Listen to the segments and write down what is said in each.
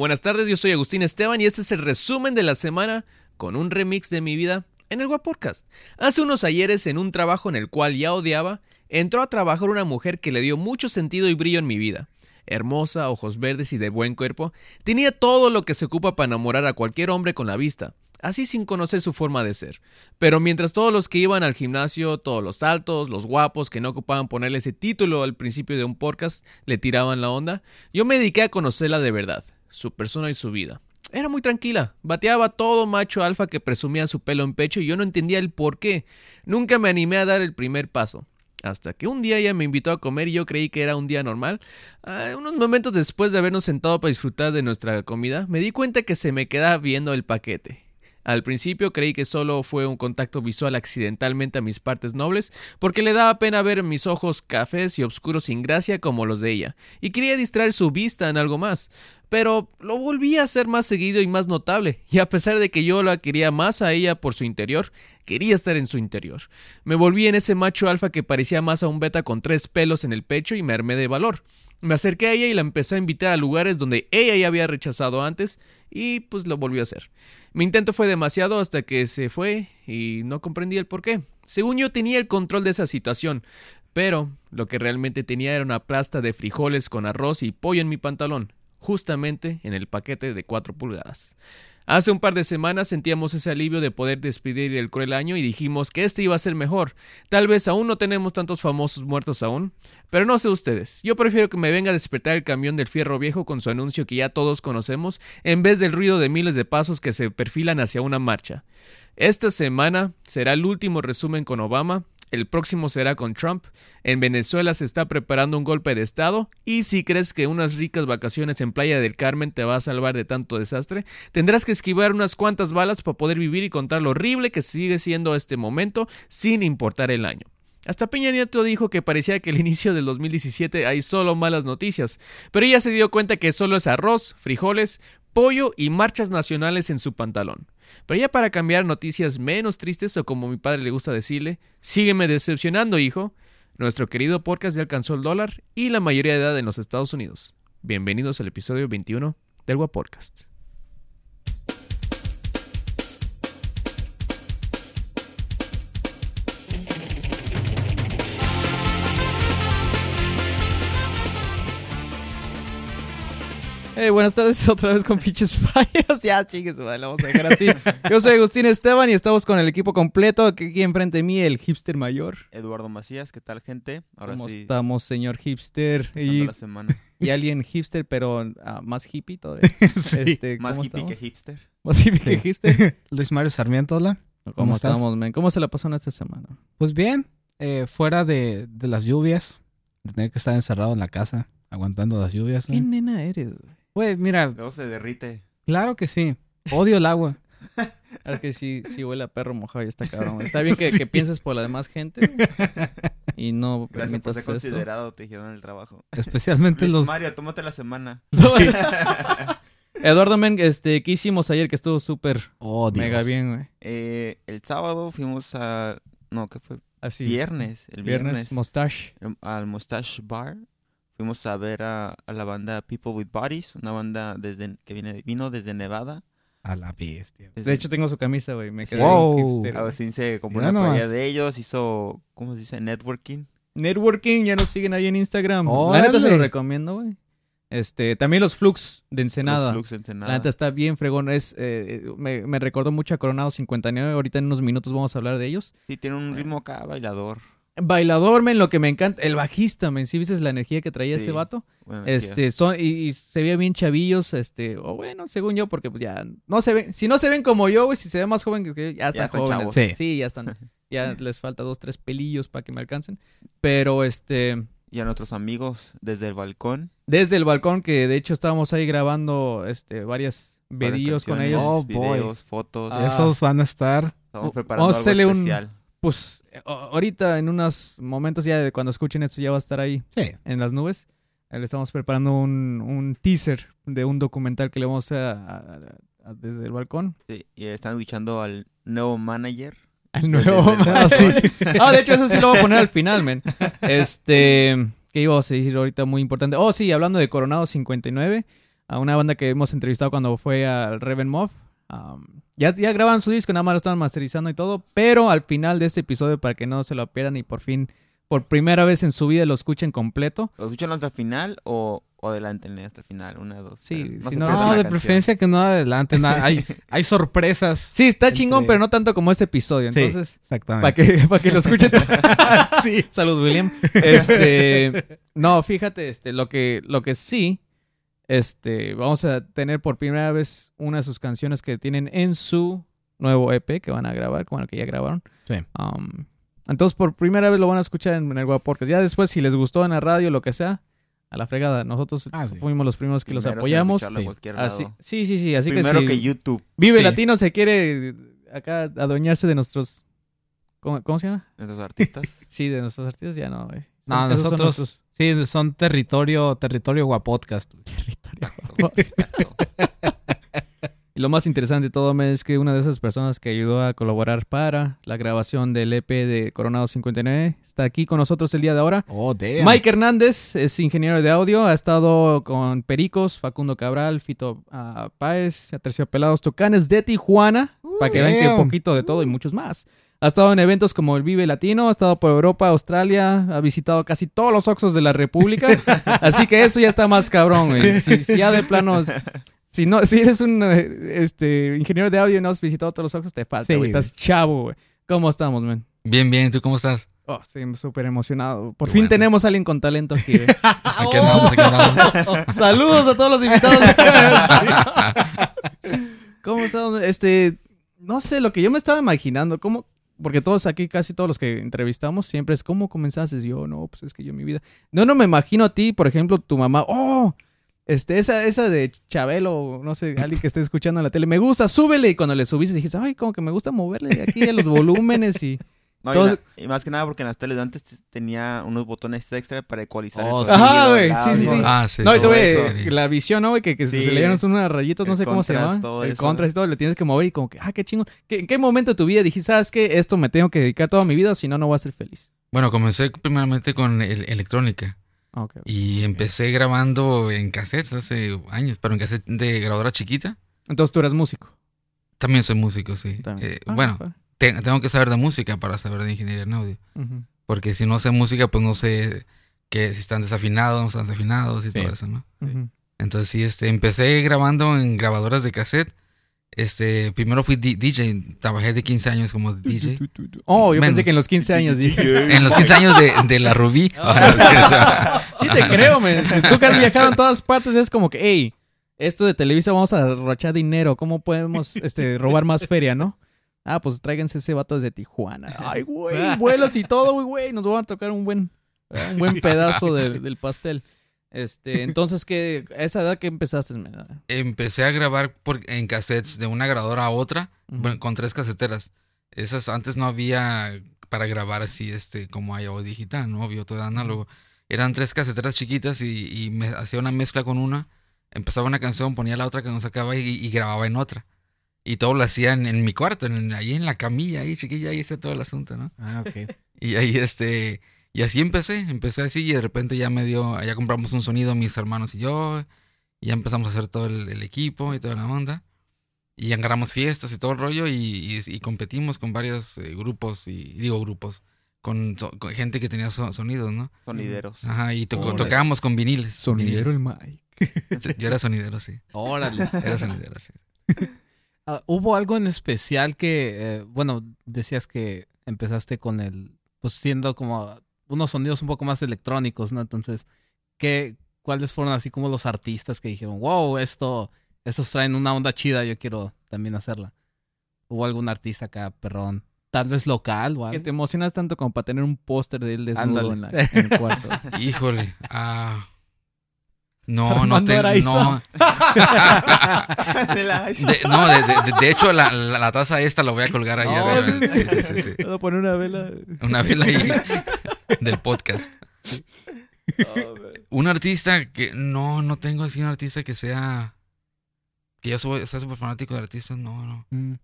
Buenas tardes, yo soy Agustín Esteban y este es el resumen de la semana con un remix de mi vida en el Podcast. Hace unos ayeres, en un trabajo en el cual ya odiaba, entró a trabajar una mujer que le dio mucho sentido y brillo en mi vida. Hermosa, ojos verdes y de buen cuerpo, tenía todo lo que se ocupa para enamorar a cualquier hombre con la vista, así sin conocer su forma de ser. Pero mientras todos los que iban al gimnasio, todos los altos, los guapos que no ocupaban ponerle ese título al principio de un podcast, le tiraban la onda, yo me dediqué a conocerla de verdad su persona y su vida. Era muy tranquila, bateaba todo macho alfa que presumía su pelo en pecho y yo no entendía el por qué. Nunca me animé a dar el primer paso. Hasta que un día ella me invitó a comer y yo creí que era un día normal. Ah, unos momentos después de habernos sentado para disfrutar de nuestra comida, me di cuenta que se me quedaba viendo el paquete. Al principio creí que solo fue un contacto visual accidentalmente a mis partes nobles, porque le daba pena ver mis ojos cafés y oscuros sin gracia como los de ella, y quería distraer su vista en algo más. Pero lo volví a hacer más seguido y más notable, y a pesar de que yo la quería más a ella por su interior, quería estar en su interior. Me volví en ese macho alfa que parecía más a un beta con tres pelos en el pecho y me armé de valor. Me acerqué a ella y la empecé a invitar a lugares donde ella ya había rechazado antes y pues lo volvió a hacer. Mi intento fue demasiado hasta que se fue y no comprendí el por qué. Según yo tenía el control de esa situación, pero lo que realmente tenía era una plasta de frijoles con arroz y pollo en mi pantalón, justamente en el paquete de 4 pulgadas. Hace un par de semanas sentíamos ese alivio de poder despedir el cruel año y dijimos que este iba a ser mejor. Tal vez aún no tenemos tantos famosos muertos aún, pero no sé ustedes. Yo prefiero que me venga a despertar el camión del fierro viejo con su anuncio que ya todos conocemos, en vez del ruido de miles de pasos que se perfilan hacia una marcha. Esta semana será el último resumen con Obama, el próximo será con Trump, en Venezuela se está preparando un golpe de Estado y si crees que unas ricas vacaciones en Playa del Carmen te va a salvar de tanto desastre, tendrás que esquivar unas cuantas balas para poder vivir y contar lo horrible que sigue siendo este momento sin importar el año. Hasta Peña Nieto dijo que parecía que el inicio del 2017 hay solo malas noticias, pero ella se dio cuenta que solo es arroz, frijoles, pollo y marchas nacionales en su pantalón. Pero ya para cambiar noticias menos tristes o como mi padre le gusta decirle, sígueme decepcionando, hijo. Nuestro querido podcast ya alcanzó el dólar y la mayoría de edad en los Estados Unidos. Bienvenidos al episodio 21 del Podcast. Buenas tardes otra vez con pinches fallas. ya, chingues, vale, vamos a dejar así. Yo soy Agustín Esteban y estamos con el equipo completo. Aquí enfrente de mí, el hipster mayor. Eduardo Macías, ¿qué tal, gente? Ahora ¿Cómo estamos, señor hipster? Y, la semana. y alguien hipster, pero ah, más hippie todavía. Este, más hippie que hipster. Más hippie que hipster. Luis Mario Sarmiento, hola. ¿Cómo, estamos, men? ¿Cómo se la pasó en esta semana? Pues bien, eh, fuera de, de las lluvias, de tener que estar encerrado en la casa, aguantando las lluvias. ¿Qué nena eres, güey? Pues mira. Luego se derrite. Claro que sí. Odio el agua. es que sí, sí huele a perro mojado y está cabrón. Está bien que, pienses por la demás gente y no Gracias por ser considerado, te dijeron en el trabajo. Especialmente los... Mario, tómate la semana. Eduardo Men, este, ¿qué hicimos ayer que estuvo súper oh, mega bien, güey? Eh, el sábado fuimos a... No, ¿qué fue? Así. Viernes. El viernes. viernes Mustache. Al Mustache Bar. Fuimos a ver a, la banda People with Bodies, una banda desde que viene, vino desde Nevada. A la bestia. De hecho, tengo su camisa, güey. Me quedé wow. Agustín se compró una playa de ellos, hizo, ¿cómo se dice? Networking. Networking, ya nos siguen ahí en Instagram. la neta se lo recomiendo, güey. Este, también los Flux de Ensenada. Los Flux de Ensenada. La neta está bien fregón. Es, eh, me, me recordó mucho a Coronado 59. Ahorita en unos minutos vamos a hablar de ellos. Sí, tiene un ritmo acá bailador. Bailador, men, lo que me encanta, el bajista, men, si viste la energía que traía ese vato. este, son, y, se veía bien chavillos, este, o bueno, según yo, porque pues ya, no se ven, si no se ven como yo, güey, si se ven más jóvenes que yo, ya están, jóvenes. Sí. sí. ya están, ya les falta dos, tres pelillos para que me alcancen. Pero este. Y a nuestros amigos desde el balcón. Desde el balcón, que de hecho estábamos ahí grabando, este, varias videos con ellos. Oh, videos, fotos. Esos van a estar. Estamos preparando algo especial pues ahorita en unos momentos ya cuando escuchen esto ya va a estar ahí en las nubes. Le estamos preparando un, teaser de un documental que le vamos a, desde el balcón. Sí, y están escuchando al nuevo manager. Al nuevo manager. Ah, de hecho eso sí lo voy a poner al final, men. Este, ¿qué iba a decir ahorita muy importante? Oh, sí, hablando de Coronado 59. a una banda que hemos entrevistado cuando fue al Reven Moth. Um, ya, ya grabaron su disco, nada más lo estaban masterizando y todo, pero al final de este episodio, para que no se lo pierdan y por fin, por primera vez en su vida lo escuchen completo. ¿Lo escuchan hasta el final o, o adelantenle hasta el final? Una, dos. Sí, si no- de canción. preferencia que no adelante. nada. Hay, hay sorpresas. Sí, está Entre- chingón, pero no tanto como este episodio. Sí. Entonces, Exactamente. para que, para que lo escuchen. sí. Salud, William. Este, no, fíjate, este, lo que, lo que sí, este, vamos a tener por primera vez una de sus canciones que tienen en su nuevo EP que van a grabar, como el que ya grabaron. Sí. Um, entonces, por primera vez lo van a escuchar en, en el Guap Podcast. Ya después, si les gustó en la radio, lo que sea, a la fregada. Nosotros Ah, sí. fuimos los primeros que los Primero apoyamos. sí. Así, sí, sí, sí. Así Primero que, que, si YouTube, Vive Sí. Latino se quiere acá adueñarse de nuestros... ¿Cómo, cómo se llama? nuestros artistas. Sí, de nuestros artistas ya no, güey. No, Son- esos son nosotros- nuestros- Sí, son territorio, territorio guapodcast. Y lo más interesante de todo es que una de esas personas que ayudó a colaborar para la grabación del EP de Coronado 59 está aquí con nosotros el día de ahora. Oh, damn. Mike Hernández es ingeniero de audio, ha estado con Pericos, Facundo Cabral, Fito ah, Páez, Aterciopelados Tocanes de Tijuana, para que vean que un poquito de todo y muchos más. Ha estado en eventos como el Vive Latino, ha estado por Europa, Australia, ha visitado casi todos los Oxos de la República, así que eso ya está más cabrón, güey. Si, si ya de plano, si no, si eres un eh, este, ingeniero de audio y no has visitado todos los Oxos, te falta, Sí, güey. Estás chavo, güey. ¿Cómo estamos, man? Bien, bien, ¿tú cómo estás? Oh, estoy súper emocionado. Por Qué fin bueno. tenemos a alguien con talento aquí, güey. Aquí andamos, aquí andamos. Saludos a todos los invitados. ¿Cómo estamos? Este, no sé, lo que yo me estaba imaginando, ¿cómo? Porque todos aquí, casi todos los que entrevistamos, siempre es ¿cómo comenzaste? Yo, no, pues es que yo mi vida. No, no me imagino a ti, por ejemplo, tu mamá, oh, este, esa, esa de Chabelo, no sé, alguien que esté escuchando en la tele, me gusta, súbele. Y cuando le subiste dijiste, ay, como que me gusta moverle aquí a los volúmenes y. No, y, Todo- la- y más que nada porque en las teles de antes tenía unos botones extra para ecualizar Oh, el sonido. Ajá, güey, sí, sí, sí. Ah, sí. No, y tuve eso. la visión, ¿no, güey? Que, que Sí, se le dieron unas rayitas, no el sé cómo se todo El eso. contrast y todo, le tienes que mover y como que, ah, qué chingón. ¿Qué- ¿En qué momento de tu vida dijiste, sabes qué? Esto me tengo que dedicar toda mi vida, o si no, no voy a ser feliz? Bueno, comencé primeramente con el- electrónica Ah, ok. y empecé grabando en cassettes hace años, pero en cassette de grabadora chiquita. Entonces tú eras músico. También soy músico, sí. También. Eh, Ah, bueno. Te- tengo que saber de música para saber de ingeniería en audio. Porque si no sé música, pues no sé que si están desafinados, no están desafinados y Sí. todo eso, ¿no? Entonces sí, este, empecé grabando en grabadoras de cassette. Este, primero fui DJ, trabajé de 15 años como DJ. Oh, yo Menos. pensé que en los 15 años dije. En los 15 años de, de la Rubí. Sí te creo, men. Tú que has viajado en todas partes, es como que, hey, esto de Televisa vamos a derrochar dinero. ¿Cómo podemos este, robar más feria, no? Ah, pues tráiganse ese vato desde Tijuana. Ay, güey, vuelos y todo, güey. Nos van a tocar un buen, un buen pedazo de- del pastel. Este, entonces, ¿qué, a esa edad que empezaste? Empecé a grabar por, en cassettes de una grabadora a otra, bueno, con tres caseteras. Esas antes no había para grabar así, este, como hay hoy digital, no obvio, todo análogo. Eran tres caseteras chiquitas y, y me hacía una mezcla con una, empezaba una canción, ponía la otra que nos sacaba y, y grababa en otra. Y todo lo hacía en, mi cuarto, en- ahí en la camilla, ahí chiquilla, ahí está todo el asunto, ¿no? Ah, ok. Y ahí este, y así empecé, empecé así y de repente ya me dio, ya compramos un sonido mis hermanos y yo, y ya empezamos a hacer todo el, el equipo y toda la onda. Y ya agarramos fiestas y todo el rollo y, y- y competimos con varios eh, grupos, y digo grupos, con, so- con gente que tenía so- sonidos, ¿no? Sonideros. Ajá, y to- Órale. tocábamos con viniles. Sonidero el viniles. Mike. Yo era sonidero, sí. Órale. Era sonidero, sí. Ah, ¿Hubo algo en especial que, eh, bueno, decías que empezaste con el, pues siendo como unos sonidos un poco más electrónicos, ¿no? Entonces, ¿qué, ¿cuáles fueron así como los artistas que dijeron, wow, esto, estos traen una onda chida, yo quiero también hacerla? ¿Hubo algún artista acá, perrón? Tal vez local o Que algo. te emocionas tanto como para tener un póster de él desnudo en, la- en el cuarto. Híjole, ah... no Armando tengo, no. De no, de, de- de hecho, la, la, la taza esta la voy a colgar ahí No, arriba. Sí, sí, sí, sí. Voy a poner una vela. Una vela ahí del podcast. Un artista que... No, no tengo así un artista que sea... Que yo soy, sea súper fanático de artistas. No, no. Mm.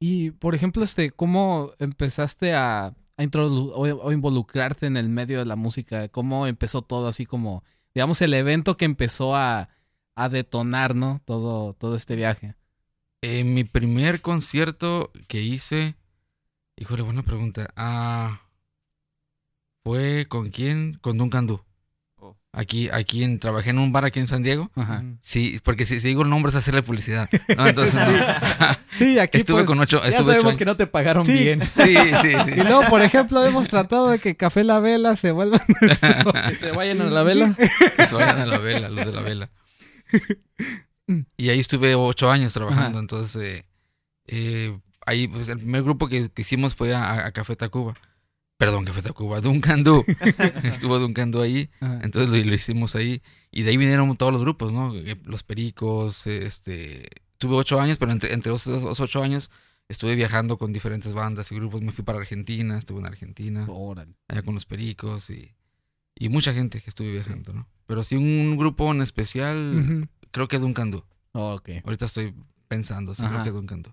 Y, por ejemplo, este, ¿cómo empezaste a, a o, o involucrarte en el medio de la música? ¿Cómo empezó todo así como, digamos, el evento que empezó a, a detonar, ¿no? Todo, todo este viaje. Eh, mi primer concierto que hice, híjole, buena pregunta. Ah, ¿Fue con quién? Con Duncan Du. Aquí, aquí en, trabajé en un bar aquí en San Diego. Ajá. Sí, porque si, si digo el nombre es hacerle publicidad. ¿no? Entonces. Sí, aquí estuve pues, con ocho, Ya estuve sabemos que no te pagaron Sí. bien. Sí, sí, sí. Y luego, por ejemplo, hemos tratado de que Café La Vela se vuelva nuestro... Que se vayan a la vela. Que se vayan a la vela, los de la vela. Y ahí estuve ocho años trabajando, Ajá. entonces eh, eh, ahí pues, el primer grupo que, que hicimos fue a, a Café Tacuba. Perdón, Café Tacuba, Duncan Du. Estuvo Duncan Du ahí, Ajá. entonces lo, lo hicimos ahí. Y de ahí vinieron todos los grupos, ¿no? Eh, Los Pericos, este... Tuve ocho años, pero entre, entre esos, esos ocho años estuve viajando con diferentes bandas y grupos. Me fui para Argentina, estuve en Argentina Órale. allá con los pericos y, y mucha gente que estuve viajando, ¿no? Pero sí un grupo en especial, creo que Duncan Du. Ok, Ahorita estoy pensando, sí, Ajá. creo que Duncan Du.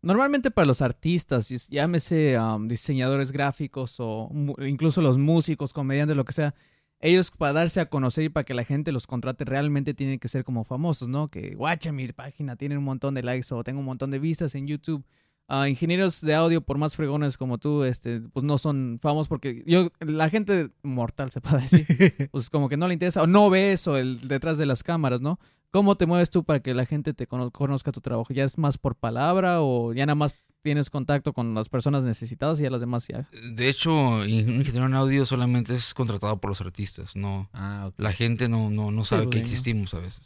Normalmente para los artistas, llámese um, diseñadores gráficos o incluso los músicos, comediantes, lo que sea, ellos para darse a conocer y para que la gente los contrate realmente tienen que ser como famosos, ¿no? Que, guacha, mi página tiene un montón de likes o tengo un montón de vistas en YouTube. Ah, ingenieros de audio, por más fregones como tú, este, pues no son famosos porque yo, la gente mortal se puede decir, pues como que no le interesa o no ve eso el, detrás de las cámaras, ¿no? ¿Cómo te mueves tú para que la gente te cono- conozca tu trabajo? ¿Ya es más por palabra o ya nada más tienes contacto con las personas necesitadas y ya las demás ya? De hecho, un ingeniero en audio solamente es contratado por los artistas, no. Ah. La gente no, no, no sabe que existimos a veces.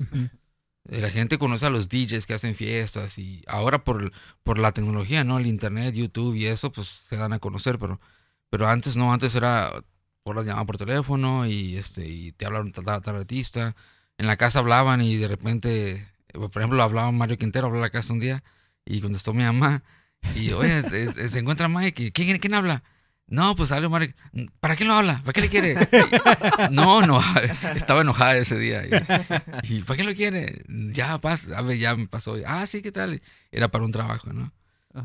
Eh, La gente conoce a los DJs que hacen fiestas y ahora por, por la tecnología, ¿no? El internet, YouTube y eso, pues se dan a conocer, pero, pero antes no, antes era por la llamada por teléfono y este y te hablaron tal- tal artista. En la casa hablaban y de repente, eh, por ejemplo, hablaba Mario Quintero, habló a la casa un día y contestó mi mamá y, oye, se encuentra Mike, y, ¿quién, quién habla? No, pues salió Mario. ¿Para qué lo habla? ¿Para qué le quiere? Y- no, no, estaba enojada ese día. Y, ¿Y para qué lo quiere? Ya pasa, a ver, ya me pasó. Ah, sí, ¿qué tal? Era para un trabajo, ¿no?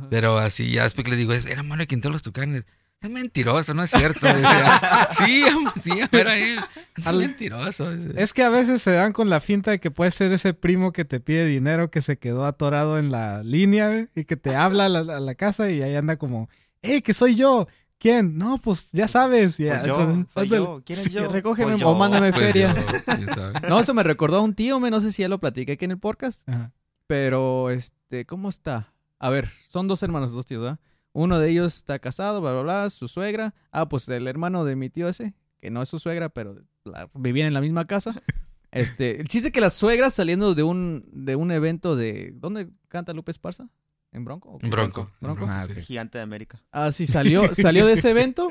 Pero así, ya después que le digo, "Es- era Mario Quintero los tucanes. Es mentiroso, no es cierto. Decía, sí, sí, era él. Es Al- mentiroso. Es que a veces se dan con la finta de que puede ser ese primo que te pide dinero que se quedó atorado en la línea güey, y que te habla a la, a la casa y ahí anda como, ¡eh, que soy yo! ¿Quién? No, pues ya sabes. Ya, Pues yo, entonces, soy yo. ¿Quién es Sí, yo? recógeme Pues o mándame Pues feria. yo. No, eso me recordó a un tío, me no sé si ya lo platiqué aquí en el podcast, Ajá. pero este, ¿cómo está? A ver, son dos hermanos, dos tíos, ¿verdad? Uno de ellos está casado, bla, bla, bla, su suegra. Ah, pues el hermano de mi tío ese, que no es su suegra, pero la- vivían en la misma casa. Este, el chiste es que las suegras saliendo de un, de un evento de... ¿Dónde canta Lupe Esparza? ¿En Bronco? ¿O qué? Bronco. Bronco. Ah. Gigante de América. Ah, sí, salió, salió de ese evento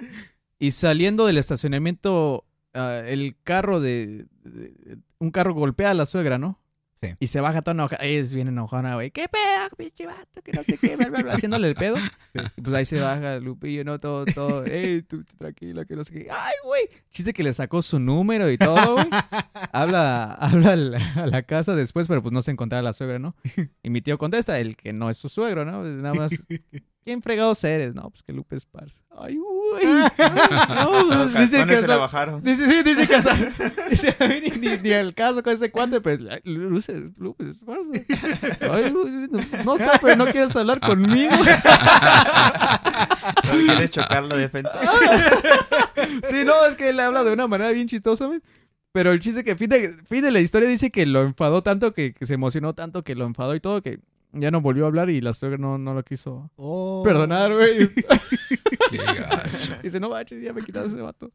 y saliendo del estacionamiento, ah, el carro de, de- Un carro golpea a la suegra, ¿no? Sí. Y se baja toda enojada. Es bien enojada, güey. ¿Qué pedo, pinche vato? Que no sé qué, bla, bla, bla, haciéndole el pedo. Y pues ahí se baja Lupillo, ¿no? Todo, todo. Ey, tú, tranquila, que no sé qué. Ay, güey. Chiste que le sacó su número y todo, güey. Habla, habla a la casa después, pero pues no se encontraba la suegra, ¿no? Y mi tío contesta, el que no es su suegro, ¿no? Nada más, ¿quién fregados eres? No, pues que Lupe Esparza. Ay, güey. No, pues, dice que se la bajaron. Dice, sí, dice que hasta, dice, a mí ni, ni, ni al caso con ese cuate, pues, ay, Lupe, Lupe Esparza. Ay, güey, no, no está, pero no quieres hablar conmigo. No quieres chocar la defensa. Sí, no, es que él habla de una manera bien chistosa, güey. Pero el chiste que fin de, fin de la historia dice que lo enfadó tanto, que, que se emocionó tanto, que lo enfadó y todo, que ya no volvió a hablar y la suegra no, no lo quiso Oh. perdonar, güey. Qué gacho. Dice, no manches, ya me quitaste ese vato.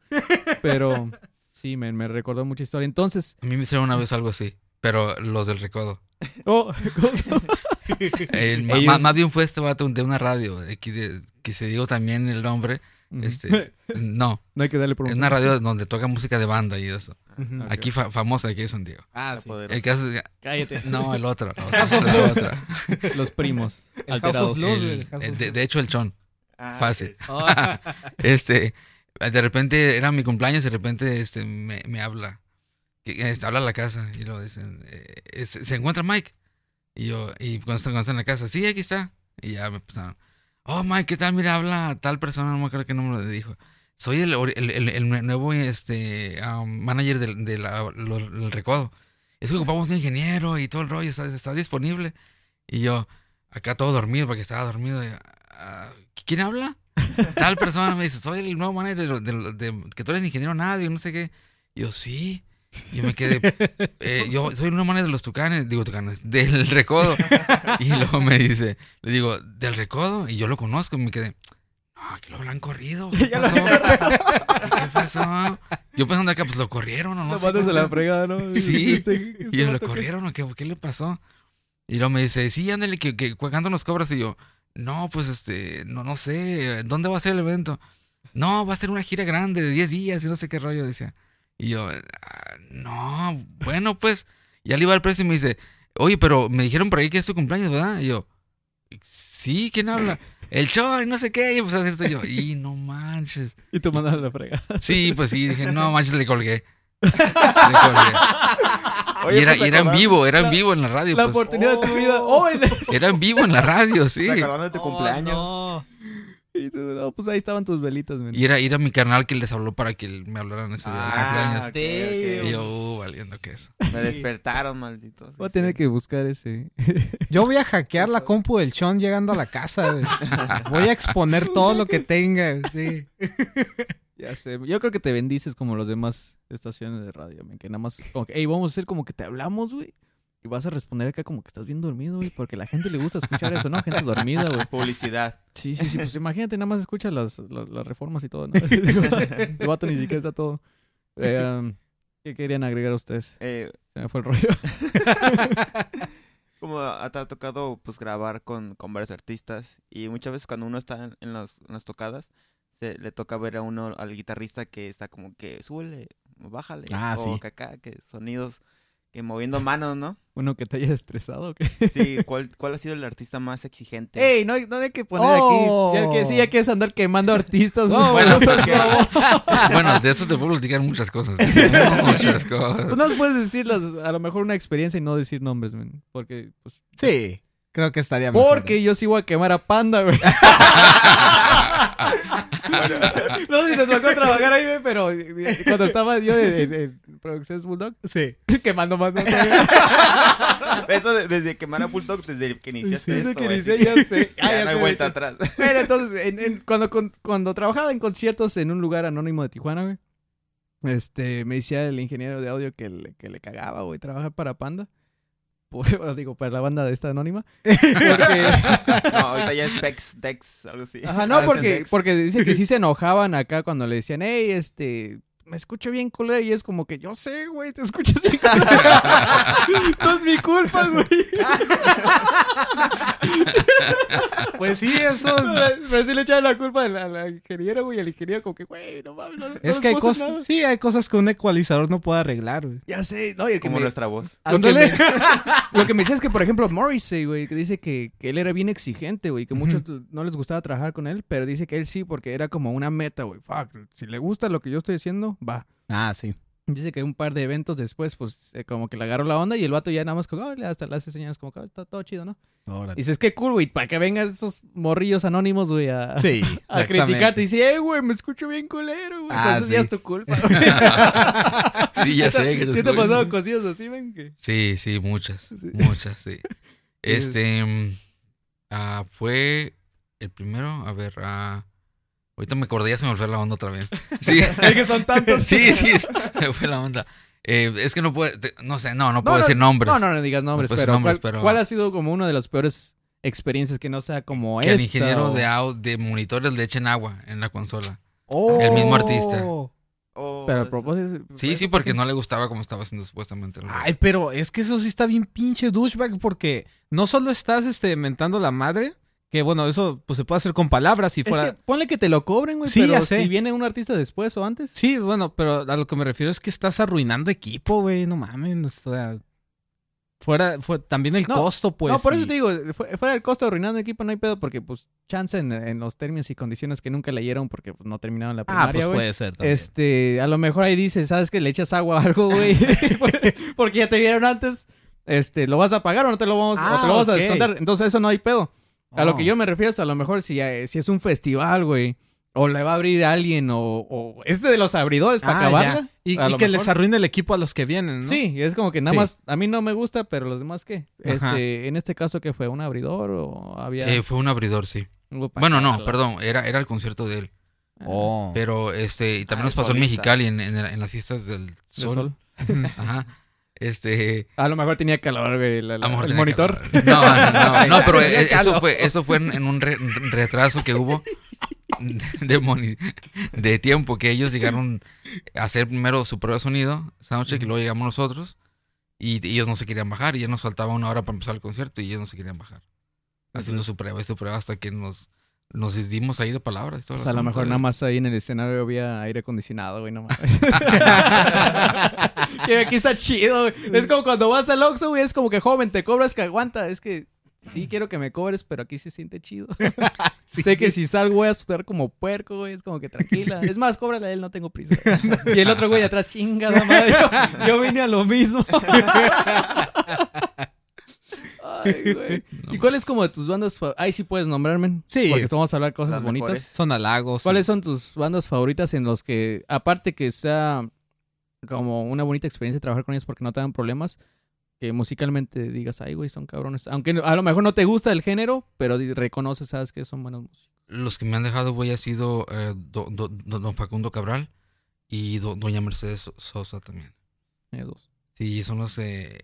Pero sí, me, me recordó mucha historia. Entonces, A mí me hicieron una vez algo así, pero los del recodo. oh, El, Ellos- ma- Más bien fue este vato de una radio, de- que se digo también el nombre. Este, no, no hay que darle es promoción. una radio donde toca música de banda y eso. Aquí fa- famosa aquí de San Diego. Ah, sí. El que hace... Cállate. No, el otro. la otra, House of la Blues. otra. Los primos. El House alterados. of Blues, El- güey, el House el- of de, hecho, el chon. Ah, Fácil. Oh. Este, de repente era mi cumpleaños y de repente este, me, me habla. Que, este, habla a la casa y lo dicen, eh, es- ¿se encuentra Mike? Y yo, y cuando está, cuando está en la casa, sí, aquí está. Y ya me empezaron, oh Mike, ¿qué tal? Mira, habla tal persona, no me acuerdo qué nombre le dijo. Soy el, nuevo este, um, manager del, del es que ocupamos un ingeniero y todo el rollo, ¿está, disponible? Y yo, acá todo dormido, porque estaba dormido. "Ah, ¿Quién habla? Tal persona me dice, soy el nuevo manager de, que tú eres ingeniero nadie, no sé qué. Yo, sí. Yo me quedé, eh, yo soy nuevo manager de los tucanes, digo tucanes, del recodo. Y luego me dice, le digo, ¿del recodo? Y yo lo conozco y me quedé, no, que lo habrán corrido. ¿Qué Ya lo pasó? ¿Qué pasó? Yo pensando acá, pues lo corrieron o no No sé. la fregada, ¿no? Sí. Este- este Y yo, ¿lo corrieron o qué? ¿Qué le pasó? Y luego me dice, sí, ándale, que, que ¿cuánto nos cobras? Y yo, no, pues este, no, no sé, ¿dónde va a ser el evento? No, va a ser una gira grande de 10 días y no sé qué rollo, decía. Y yo, "Ah, no, bueno, pues, ya le iba al precio y me dice, oye, pero me dijeron por ahí que es tu cumpleaños, ¿verdad? Y yo, sí, ¿quién habla? El show y no sé qué, y pues hacer esto y yo, y no manches. Y tú mandas la fregada. Sí, pues sí, dije, no manches, le colgué. Le colgué. Oye, y era, pues, y era en acordando- vivo, era en vivo en la radio. La pues. oportunidad de tu vida. ¡Oh! el- Era en vivo en la radio, sí. ¿Se acordaron de tu cumpleaños? Oh, no. Y tú, no, pues ahí estaban tus velitas, men. Y era, y era mi carnal que les habló para que me hablaran ese día de Ah, cumpleaños. ok, Y ok. yo, uh, valiendo que eso. Me despertaron, malditos. Voy a tener que buscar ese. Yo voy a hackear la compu del Chon llegando a la casa, güey. Voy a exponer todo lo que tenga, sí. Ya sé. Yo creo que te bendices como los demás estaciones de radio, men. Que nada más, como que, hey, vamos a hacer como que te hablamos, güey. Y vas a responder acá como que estás bien dormido, güey. Porque a la gente le gusta escuchar eso, ¿no? Gente dormida, güey. Publicidad. Sí, sí, sí. Pues imagínate, nada más escucha las, las, las reformas y todo, ¿no? El vato ni siquiera está todo. Eh, um, ¿Qué querían agregar ustedes? Eh, Se me fue el rollo. como te ha tocado pues grabar con, con varios artistas y muchas veces cuando uno está en, las, en las tocadas se le toca ver a uno al guitarrista que está como que súbele, bájale Ah, o sí. que acá que sonidos que moviendo manos, ¿no? Uno que te haya estresado, ¿o qué? Sí, ¿cuál, cuál ha sido el artista más exigente? ¡Ey! No, hay- no hay que poner Oh. aquí. Ya que sí, ya que es andar quemando artistas. No, bueno, porque-. Bueno, de eso te puedo platicar muchas cosas. muchas cosas. Pues no puedes decir las- a lo mejor una experiencia y no decir nombres, men. Porque, pues. Sí, creo que estaría mejor. Porque yo sí voy a quemar a Panda, güey. no sé si nos tocó trabajar ahí, güey, pero eh, cuando estaba yo en, en- en Producciones Bulldog, Sí. quemando más. Eso de- desde que Mara Bulldog, desde que iniciaste Desde esto. que inicié, ya sé. ya Ah, ya no hay vuelta de- atrás. Bueno, entonces, en- en- cuando, con- cuando trabajaba en conciertos en un lugar anónimo de Tijuana, güey, este, me decía el ingeniero de audio que le, que le cagaba, güey, trabajar para Panda. Por- digo, para la banda de esta anónima. Porque, No, ahorita ya es Pex, Dex, algo así. ajá, Ah, no, es porque, porque dice que sí se enojaban acá cuando le decían, hey, este, me escucho bien culero. Y es como que, yo sé, güey, te escuchas bien culero. no es mi culpa, güey. Pues sí, eso. Pero sí le echaban la culpa a la, a la ingeniera, güey. y El ingeniero como que, güey, no mames, no, Es que hay cosas. nada". Sí, hay cosas que un ecualizador no puede arreglar, güey. Ya sé, no, y el que Como me, nuestra voz. lo, que me, lo que me decía es que, por ejemplo, Morrissey, güey, que dice que, que él era bien exigente, güey, que muchos no les gustaba trabajar con él, pero dice que él sí, porque era como una meta, güey. Fuck, si le gusta lo que yo estoy haciendo, va. Ah, sí. Dice que un par de eventos después, pues, eh, como que le agarró la onda y el vato ya nada más como, "Ah", hasta le hace señales como que "Ah, está todo chido, ¿no? Órale. Dices, qué cool, güey, para que vengan esos morrillos anónimos, güey, a, Sí. a criticarte. Y dice, eh, güey, me escucho bien culero, güey. Ah, pues eso ya sí. es tu culpa, güey. Sí, ya sé que ¿Sí te ha estoy- pasado cosillas así, ven? Que... Sí, sí, muchas. Sí. Muchas, sí. Este. mm, ah, fue el primero. A ver. ah, ahorita me acordé, ya se me fue la onda otra vez. Sí. Es que son tantos. sí, sí, se me fue la onda. Eh, es que no puedo. te- no sé, no, no puedo no, decir nombres. No, no, no digas nombres, pero, nombres, ¿cuál, pero- cuál ha sido como una de las peores experiencias que no sea como que esta? al ingeniero o- de, au- de monitores le echen agua en la consola. Oh. El mismo artista. Oh, Pero a propósito... Sí, sí, porque no le gustaba como estaba haciendo supuestamente. el Ay, pero es que eso sí está bien pinche douchebag porque no solo estás este mentando la madre, que bueno, eso pues se puede hacer con palabras si Es fuera que ponle que te lo cobren, güey, Sí, pero ya sé. si viene un artista después o antes... Sí, bueno, pero a lo que me refiero es que estás arruinando equipo, güey, no mames, o sea, fuera, fue también el No, costo, pues. no, por y- eso te digo, fu- fuera del costo de arruinando equipo no hay pedo porque, pues, chance en, en los términos y condiciones que nunca leyeron porque pues, no terminaron la Ah, primaria, pues güey. puede ser también. Este, a lo mejor ahí dices, ¿sabes que le echas agua a algo, güey? porque, ya te vieron antes. Este, ¿lo vas a pagar o no te lo vamos, o Ah, te lo ok. a descontar? Entonces, eso no hay pedo. A lo Oh. que yo me refiero es a lo mejor si, eh, si es un festival, güey. o le va a abrir a alguien o, o es de los abridores para Ah, acabarla. ya. Y, que les arruine el equipo a los que vienen, ¿no? Sí, es como que nada Sí. más a mí no me gusta, pero los demás qué? Ajá. Este, en este caso que fue un abridor o había Eh, fue un abridor, sí. Bueno, no, perdón, era, era el concierto de él. Ah, Oh. Pero este, y también Ah, nos pasó en solista. Mexicali, en, en, en las fiestas del del sol. sol. Ajá. Este, A lo mejor tenía calor, güey, la- la- el monitor. que hablar. No, no, no, pero eso fue, eso fue en, en un re- retraso que hubo de, moni- de tiempo, que ellos llegaron a hacer primero su prueba de sonido, soundcheck, y luego llegamos nosotros, y, y ellos no se querían bajar, y ya nos faltaba una hora para empezar el concierto, y ellos no se querían bajar. Haciendo su prueba y su prueba hasta que nos, nos dimos ahí de palabras. O sea, a lo mejor nada más ahí en el escenario había aire acondicionado, güey, no mames. que aquí está chido, güey. Es como cuando vas al Oxxo, güey, es como que joven, te cobras que aguanta. Es que sí quiero que me cobres, pero aquí se siente chido. sé que si salgo voy a sudar como puerco, güey, es como que tranquila. Es más, cóbrale a él, no tengo prisa. y el otro güey atrás, chingada madre, yo, yo vine a lo mismo. Ay, güey. No, ¿Y cuál es como de tus bandas favoritas? Ahí sí puedes nombrarme. Sí. Porque vamos a hablar cosas bonitas. mejores. Son halagos. ¿Cuáles son tus bandas favoritas en los que, aparte que sea como una bonita experiencia trabajar con ellas porque no te dan problemas, que musicalmente digas, ay, güey, son cabrones? Aunque a lo mejor no te gusta el género, pero reconoces, sabes que son buenos músicos. Los que me han dejado, güey, ha sido eh, do- do- do- don Facundo Cabral y do- doña Mercedes So- Sosa también. Eh, dos. Sí, son los... Eh,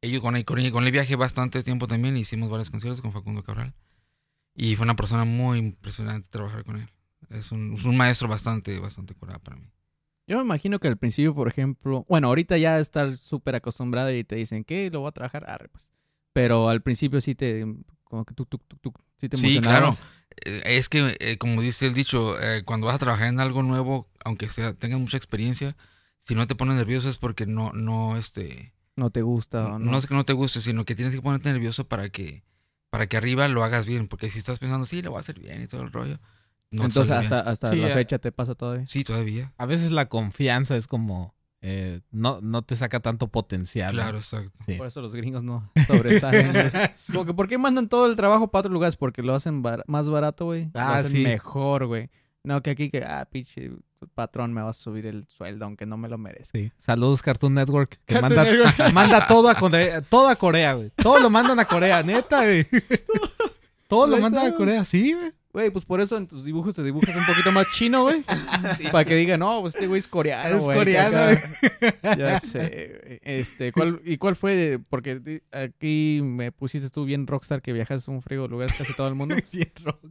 ellos con, con, con él viajé bastante tiempo también, hicimos varios conciertos con Facundo Cabral. Y fue una persona muy impresionante trabajar con él. Es un, es un maestro bastante, bastante curado para mí. Yo me imagino que al principio, por ejemplo, bueno, ahorita ya estar súper acostumbrada y te dicen, ¿qué? ¿Lo voy a trabajar? Arre, pues. Pero al principio sí te, como que tú, tú, tú, tú, sí te Sí, emocionabas. Eh, Es que, eh, como dice el dicho, eh, cuando vas a trabajar en algo nuevo, aunque sea tengas mucha experiencia, si no te pones nervioso es porque no, no, este... No te gusta. o No, no es que no te guste, sino que tienes que ponerte nervioso para que para que arriba lo hagas bien, porque si estás pensando, sí, lo voy a hacer bien y todo el rollo. No Entonces hasta, hasta Sí, la fecha te pasa todavía. Sí, todavía. A veces la confianza es como... eh, no, no te saca tanto potencial. Claro, exacto. Sí. Por eso los gringos no sobresalen. Como que, ¿por qué mandan todo el trabajo para otros lugares? Porque lo hacen bar- más barato, güey. lo Ah, hacen sí. mejor, güey. No, que aquí que, ah, pinche patrón, me va a subir el sueldo, aunque no me lo merezca. Sí. Saludos Cartoon Network. Que Cartoon manda, Network. manda todo a Corea, todo a Corea, güey. Todo lo mandan a Corea, neta, güey. Todo lo mandan a güey. Corea, sí, güey. Güey, pues por eso en tus dibujos te dibujas un poquito más chino, güey. Para que digan, no, pues este güey es coreano, Es güey. coreano, que acá- Ya sé, güey. Este, ¿cuál, ¿y cuál fue? de- porque aquí me pusiste tú bien rockstar que viajas a un frío de lugares casi todo el mundo. Bien rock.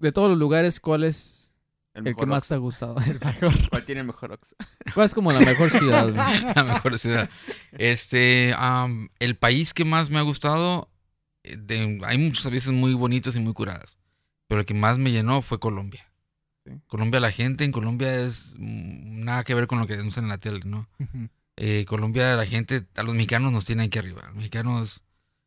De todos los lugares, ¿cuál es El, que más Ox. te ha gustado? El mejor. ¿Cuál tiene el mejor Ox? ¿Cuál es como la mejor ciudad, güey? La mejor ciudad. Este, el país que más me ha gustado, eh, de- hay muchos veces muy bonitos y muy curadas, pero el que más me llenó fue Colombia. Sí. Colombia, la gente en Colombia es mm, nada que ver con lo que vemos en la tele, ¿no? Eh, Colombia, la gente, a los mexicanos nos tienen aquí arriba. Los mexicanos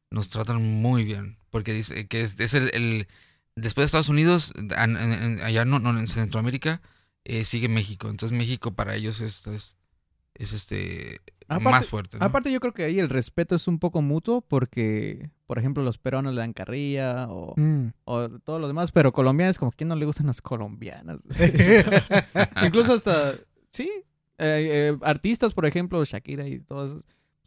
nos tratan muy bien. Porque dice que es, es el, el- Después de Estados Unidos, an- en- en- allá no, no, en Centroamérica, eh, sigue México. Entonces México para ellos es, es, es, este Aparte- más fuerte. ¿no? Aparte, yo creo que ahí el respeto es un poco mutuo porque, por ejemplo, los peruanos le dan carrilla o, Mm. o todo lo demás, pero colombianos, como que no le gustan las colombianas. Incluso hasta, sí, eh, eh, artistas, por ejemplo, Shakira y todos,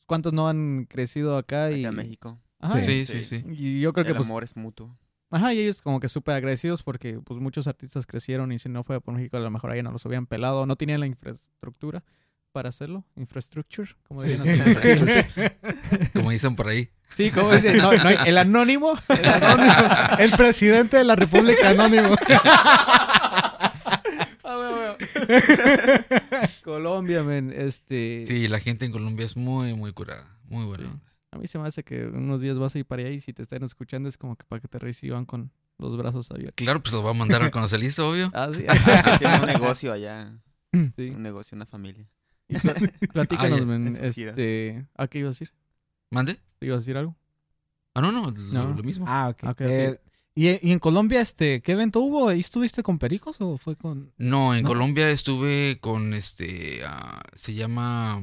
¿cuántos no han crecido acá? Y, en México. Ajá, Sí, Sí. sí, sí. Y yo creo que el pues, amor es mutuo. Ajá, y ellos como que súper agradecidos porque pues muchos artistas crecieron y si no fuera por México a lo mejor ahí no los habían pelado, no tenían la infraestructura para hacerlo, infrastructure, como dirían. Como dicen por ahí. Sí, como dice, no, no hay- el anónimo, el anónimo. El presidente de la República Anónimo. Colombia, men, este... Sí, la gente en Colombia es muy, muy curada. Muy buena. Sí. A mí se me hace que unos días vas a ir para allá y si te están escuchando es como que para que te reciban con los brazos abiertos. Claro, pues lo va a mandar con el listo, obvio. Ah, sí. Tiene un negocio allá. Sí. Un negocio, una familia. Y pla- platícanos, Ah, men, este... ¿A qué ibas a decir? ¿Mande? ¿Te ibas a decir algo? Ah, no, no, lo, No. lo mismo. Ah, ok. Eh, ¿y, y en Colombia, este, qué evento hubo? ¿Ahí estuviste con Pericos o fue con...? No, en No. Colombia estuve con este. ah, se llama.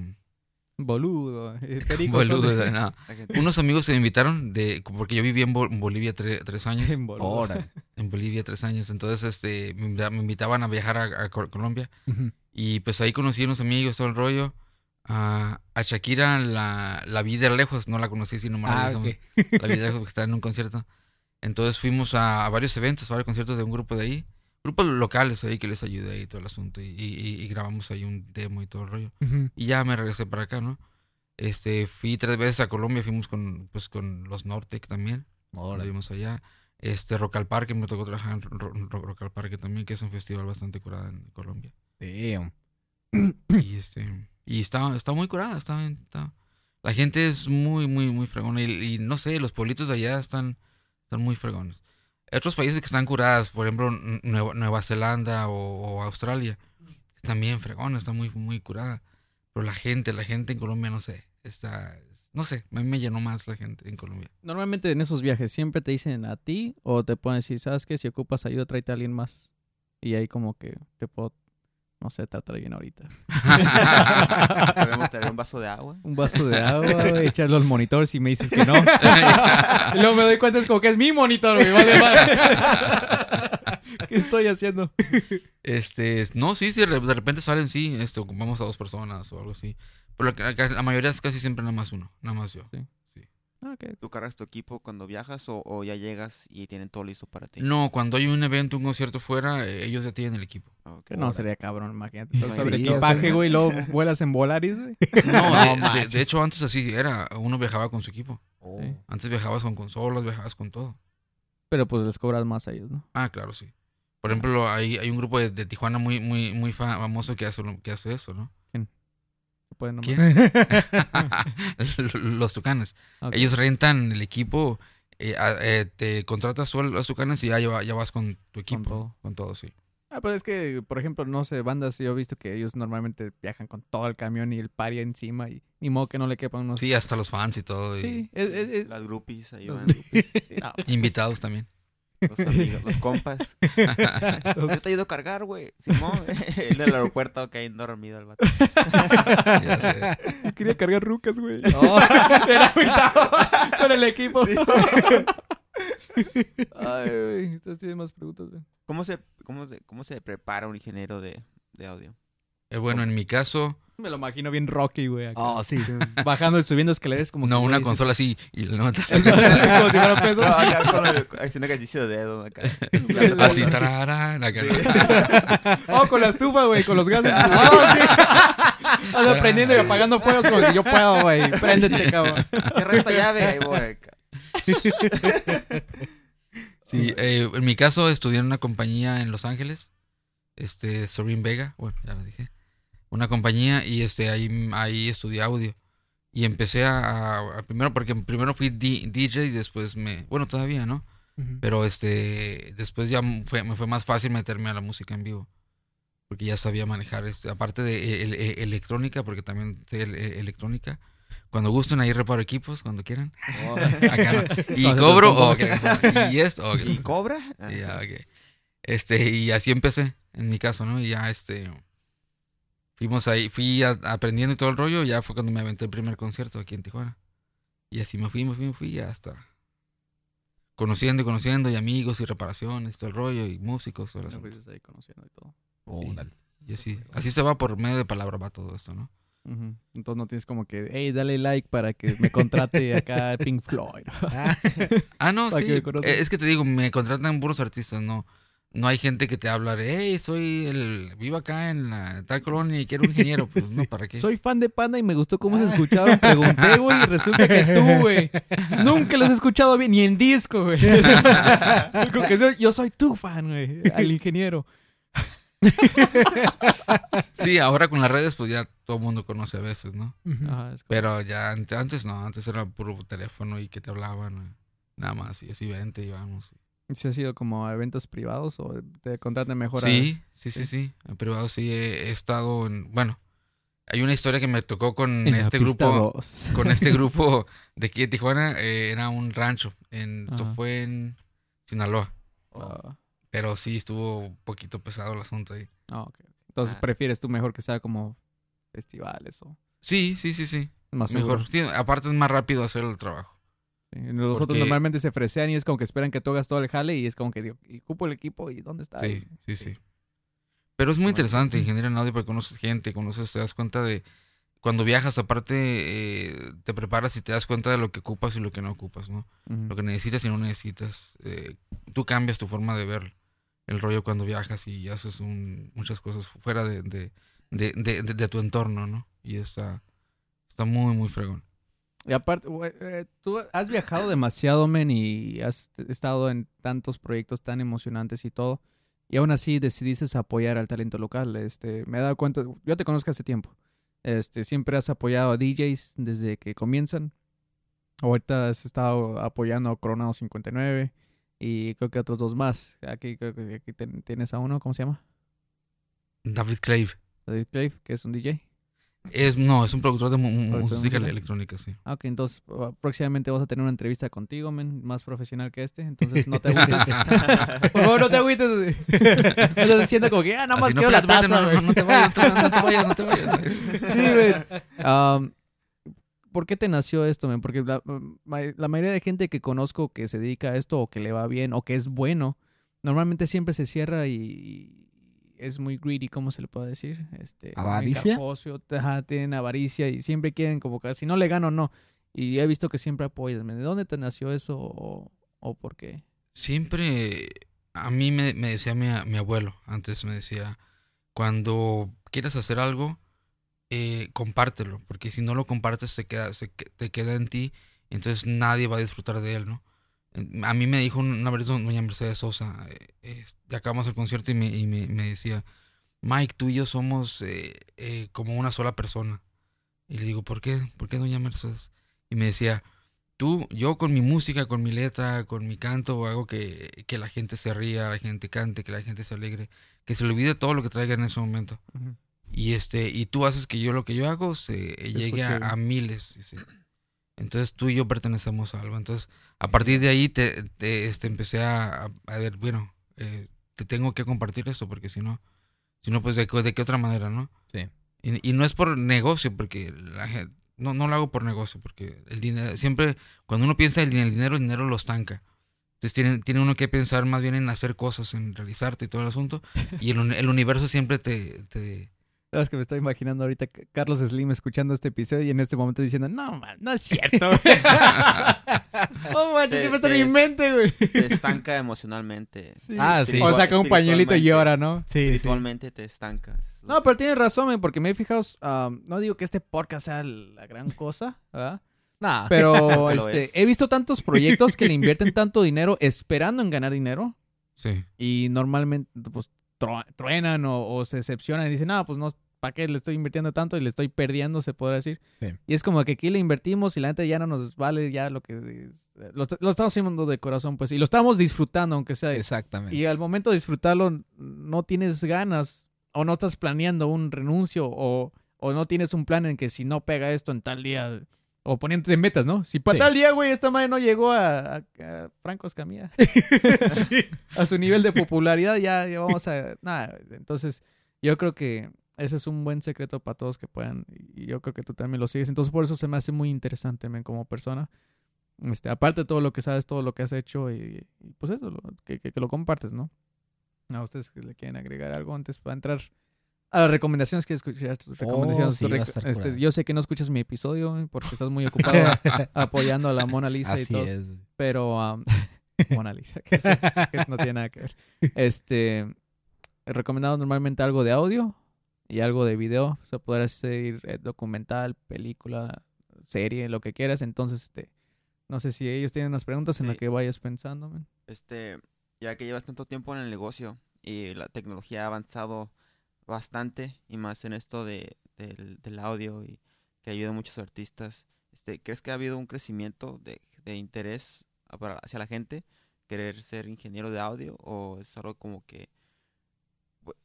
Boludo. eh, perico Boludo, no. Unos amigos que me invitaron, de, porque yo viví en, Bol- en Bolivia tre- tres años. En. Órale. en Bolivia tres años. Entonces, este, me, invita- me invitaban a viajar a, a Col- Colombia. Y pues ahí conocí unos amigos, todo el rollo. A, a Shakira la, la vi de lejos, no la conocí, sino más Ah, la vi de lejos porque estaba en un concierto. Entonces fuimos a, a varios eventos, a varios conciertos de un grupo de ahí. Grupos locales ahí que les ayudé y todo el asunto. Y, y- y grabamos ahí un demo y todo el rollo. Ujú. Y ya me regresé para acá, ¿no? Este, fui tres veces a Colombia, fuimos con, pues, con los Nortec también. Estuvimos allá. Este, Rock al Parque, me tocó trabajar en Ro- Ro- Rock al Parque también, que es un festival bastante curado en Colombia. Damn. Y este, y está, está muy curada, está, está- La gente es muy, muy, muy fregona. Y, y no sé, los pueblitos de allá están, están muy fregones. Otros países que están curadas, por ejemplo, Nueva, Nueva Zelanda o, o Australia, están bien fregones, está muy, muy curada. Pero la gente, la gente en Colombia, no sé, está, no sé, a mí me llenó más la gente en Colombia. Normalmente en esos viajes siempre te dicen a ti o te pueden decir, ¿sabes qué? Si ocupas ayuda, tráete a alguien más. Y ahí como que te puedo, no sé, tratar bien ahorita. Podemos tener un vaso de agua. Un vaso de agua, echarlo al monitor si me dices que no. y luego me doy cuenta es como que es mi monitor, güey. Vale, vale. ¿Qué estoy haciendo? Este, no, sí, sí, de repente salen, sí, esto, ocupamos a dos personas o algo así. Pero la, la- la mayoría es casi siempre nada más uno, nada más yo. Ah, ok. ¿Tú cargas tu equipo cuando viajas o, o ya llegas y tienen todo listo para ti? No, cuando hay un evento, un concierto fuera, eh, ellos ya tienen el equipo. Ah. No, sería cabrón, imagínate. Sobre sí, equipaje, güey, y luego vuelas en Volaris, güey. No, No de- de, manches. de hecho antes así era, uno viajaba con su equipo. Sí. Antes viajabas con consolas, viajabas con todo. Pero pues les cobras más a ellos, ¿no? Ah, claro, sí. Por ejemplo, hay, hay un grupo de, de Tijuana muy, muy, muy fa- famoso que hace, lo- que hace eso, ¿no? Se puede nomás. ¿Quién? Los Tucanes. Ellos rentan el equipo, eh, eh, te contratas tú a los Tucanes y ya, ya vas con tu equipo. todo. Con todo, sí. Ah, pues es que, por ejemplo, no sé, bandas, yo he visto que ellos normalmente viajan con todo el camión y el pari encima y ni modo que no le quepan unos... Sí, hasta los fans y todo. y Sí, es... es- es- Las groupies ahí los van. Sí, no. Invitados también. Los amigos, los compas. Yo te ayudo a cargar, güey. Simón. el del aeropuerto que hay dormido el vato. Ya sé. Quería cargar rucas, güey. Oh. Era con el equipo. Ay, güey. Ustedes tienen más preguntas, güey. ¿Cómo se, cómo se, cómo se prepara un ingeniero de, de audio? Eh, bueno, en mi caso, Me lo imagino bien Rocky, güey. acá. Oh, sí. Bajando y subiendo escaleras como no que, una güey, consola así y la levanta. como si fuera peso. No, acá con el- haciendo ejercicio de dedo acá. Así, tararán, acá. Oh, con la estufa, güey, con los gases. Oh, sí. Ando prendiendo y apagando fuegos como que yo puedo, güey. Préndete, cabrón. Cierra esta llave, ahí voy. acá. Sí, eh, en mi caso estudié en una compañía en Los Ángeles, este, Sorin Vega, bueno, ya lo dije, una compañía y este, ahí, ahí estudié audio. Y empecé a, a- primero, porque primero fui D- DJ y después me, bueno, todavía, ¿no? Pero este, después ya fue, me fue más fácil meterme a la música en vivo. Porque ya sabía manejar, este, aparte de el- el- electrónica, porque también sé el- el- electrónica. Cuando gusten ahí reparo equipos, cuando quieran. Acá no. Y No, cobro, no, o y esto, o ¿Y cobra? y ya, ok. Este, y así empecé, en mi caso, ¿no? Y ya, este, fuimos ahí, fui a- aprendiendo y todo el rollo, ya fue cuando me aventé el primer concierto aquí en Tijuana. Y así me fui, me fui, me fui, ya hasta conociendo y conociendo, y amigos, y reparaciones, todo el rollo, y músicos, todo ahí conociendo y todo. Oh, Sí. dale. Y así, así se va por medio de palabra, va todo esto, ¿no? Entonces no tienes como que, hey, dale like para que me contrate acá Pink Floyd. Ah, no, sí. que eh, Es que te digo, me contratan puros artistas, no. No hay gente que te habla, hey, soy el, vivo acá en la tal colonia y quiero un ingeniero. Pues no, ¿para qué? Soy fan de Panda y me gustó cómo se escucharon. Pregunté, güey, y resulta que tú, güey. Nunca los he escuchado bien, ni en disco, güey. Yo- soy tu fan, güey. Al ingeniero. Sí, ahora con las redes, pues ya todo el mundo conoce a veces, ¿no? Ajá, es como- Pero ya ante- antes no, antes era puro teléfono y que te hablaban, nada más, y así vente y vamos. ¿Sí ha sido como a eventos privados o te contratan mejor? Sí, sí, sí, sí. sí. En privado sí he, he estado en. Bueno, hay una historia que me tocó con En este grupo. dos. Con este grupo de aquí de Tijuana. eh, era un rancho. En, esto fue en Sinaloa. Ah, Pero sí estuvo un poquito pesado el asunto ahí. ah, ok. Entonces Ah. prefieres tú mejor que sea como festivales o Sí, sí, sí, sí. más Mejor. Sí, aparte es más rápido hacer el trabajo. Sí, Los otros normalmente se fresean y es como que esperan que tú hagas todo el jale y es como que digo, ¿y cupo el equipo? ¿Y dónde está? Sí, sí, sí. Pero es muy Bueno. interesante ingeniero en audio porque conoces gente, conoces, te das cuenta de... Cuando viajas, aparte, eh, te preparas y te das cuenta de lo que ocupas y lo que no ocupas, ¿no? Lo que necesitas y no necesitas. Eh, tú cambias tu forma de ver el rollo cuando viajas y haces un- muchas cosas fuera de, de, de, de- de- de tu entorno, ¿no? Y está, está muy, muy fregón. Y aparte, eh, tú has viajado demasiado, men, y has estado en tantos proyectos tan emocionantes y todo. Y aún así decidiste apoyar al talento local. Este, me he dado cuenta, yo te conozco hace tiempo. Este, siempre has apoyado a DJs desde que comienzan. Ahorita has estado apoyando a Coronado 59 y creo que otros dos más. Aquí creo que aquí ten- tienes a uno, ¿cómo se llama? David Clave. David Clave, que es un DJ. Es, no, es un productor de música electrónica, sí. Ok, entonces uh, próximamente vamos a tener una entrevista contigo, men, más profesional que este. Entonces no te agüites. Por favor, no te agüites. Estás diciendo como que, ah, nada más no, quiero la taza, no, no te vayas, no te vayas, no te vayas. Sí. Am, ¿Por qué te nació esto, men? Porque la, ma- la mayoría de gente que conozco que se dedica a esto o que le va bien o que es bueno, normalmente siempre se cierra y es muy greedy, ¿cómo se le puede decir? Este, ¿Avaricia? ajá, tienen avaricia y siempre quieren como que si no le gano, no. Y he visto que siempre apoyas, men. ¿De dónde te nació eso o, o por qué? Siempre a mí me, me decía mi, mi abuelo, antes me decía, cuando quieras hacer algo, eh, compártelo, porque si no lo compartes te queda, se te queda en ti, entonces nadie va a disfrutar de él, ¿no? Eh, A mí me dijo una vez doña Mercedes Sosa, eh, eh, ya acabamos el concierto y me, y me, me decía, Mike, tú y yo somos eh, eh, como una sola persona. Y le digo, ¿por qué? ¿Por qué doña Mercedes? Y me decía, tú, yo con mi música, con mi letra, con mi canto, hago que, que la gente se ría, la gente cante, que la gente se alegre, que se le olvide todo lo que traiga en ese momento. Y este, y tú haces que yo lo que yo hago se llegue a, miles. dice. Entonces tú y yo pertenecemos a algo. Entonces, a partir de ahí te, te, este, empecé a, a- ver, bueno, eh, te tengo que compartir esto, porque si no, si no, pues de, qué- de qué otra manera, ¿no? Sí. Y, y no es por negocio, porque la gente, no, no lo hago por negocio, porque el dinero, siempre, cuando uno piensa en el dinero, el dinero lo estanca. Entonces tiene, tiene uno que pensar más bien en hacer cosas, en realizarte y todo el asunto. Y el, el universo siempre te, te, Sabes que me estoy imaginando ahorita que Carlos Slim escuchando este episodio y en este momento diciendo, no, man, no es cierto. no manches, siempre está en mi es- mente, güey. te estanca emocionalmente. Ah, sí. O saca un pañuelito y llora, ¿no? Sí, Espiritualmente te estancas. No, pero tienes razón, men, porque me he fijado, um, no digo que este podcast sea la gran cosa, ¿verdad? Nah. Pero este, es. he visto tantos proyectos que le invierten tanto dinero esperando en ganar dinero sí. y normalmente pues truenan o, o se decepcionan y dicen, no, pues no, ¿para qué le estoy invirtiendo tanto y le estoy perdiendo, se podría decir? Sí. Y es como que aquí le invertimos y la neta ya no nos vale ya lo que... lo estamos haciendo de corazón, pues, y lo estamos disfrutando, aunque sea... Exactamente. Y al momento de disfrutarlo, no tienes ganas o no estás planeando un renuncio o, o no tienes un plan en que si no pega esto en tal día o poniéndote metas, ¿no? Si para Sí. tal día, güey, esta madre no llegó a, a- a Franco Escamilla a su nivel de popularidad, ya, ya vamos a... Nada, entonces yo creo que ese es un buen secreto para todos que puedan y yo creo que tú también lo sigues. Entonces por eso se me hace muy interesante, men, como persona. Este, aparte de todo lo que sabes, todo lo que has hecho y, y pues eso, lo- que, que- que lo compartes, ¿no? A ustedes que le quieren agregar algo antes para entrar a las recomendaciones que escuchar tus recomendaciones. sí, rec- estar este, yo sé que no escuchas mi episodio porque estás muy ocupado apoyando a la Mona Lisa y todo. es. Pero am, Mona Lisa, que, no tiene nada que ver. Este he recomendado normalmente algo de audio y algo de video. O sea, poder hacer eh, documental, película, serie, lo que quieras. Entonces, este, no sé si ellos tienen unas preguntas en las que vayas pensando. man. Este, ya que llevas tanto tiempo en el negocio y la tecnología ha avanzado bastante y más en esto de, del, audio y que ayuda a muchos artistas, este, ¿crees que ha habido un crecimiento de, de interés a- hacia la gente querer ser ingeniero de audio o es algo como que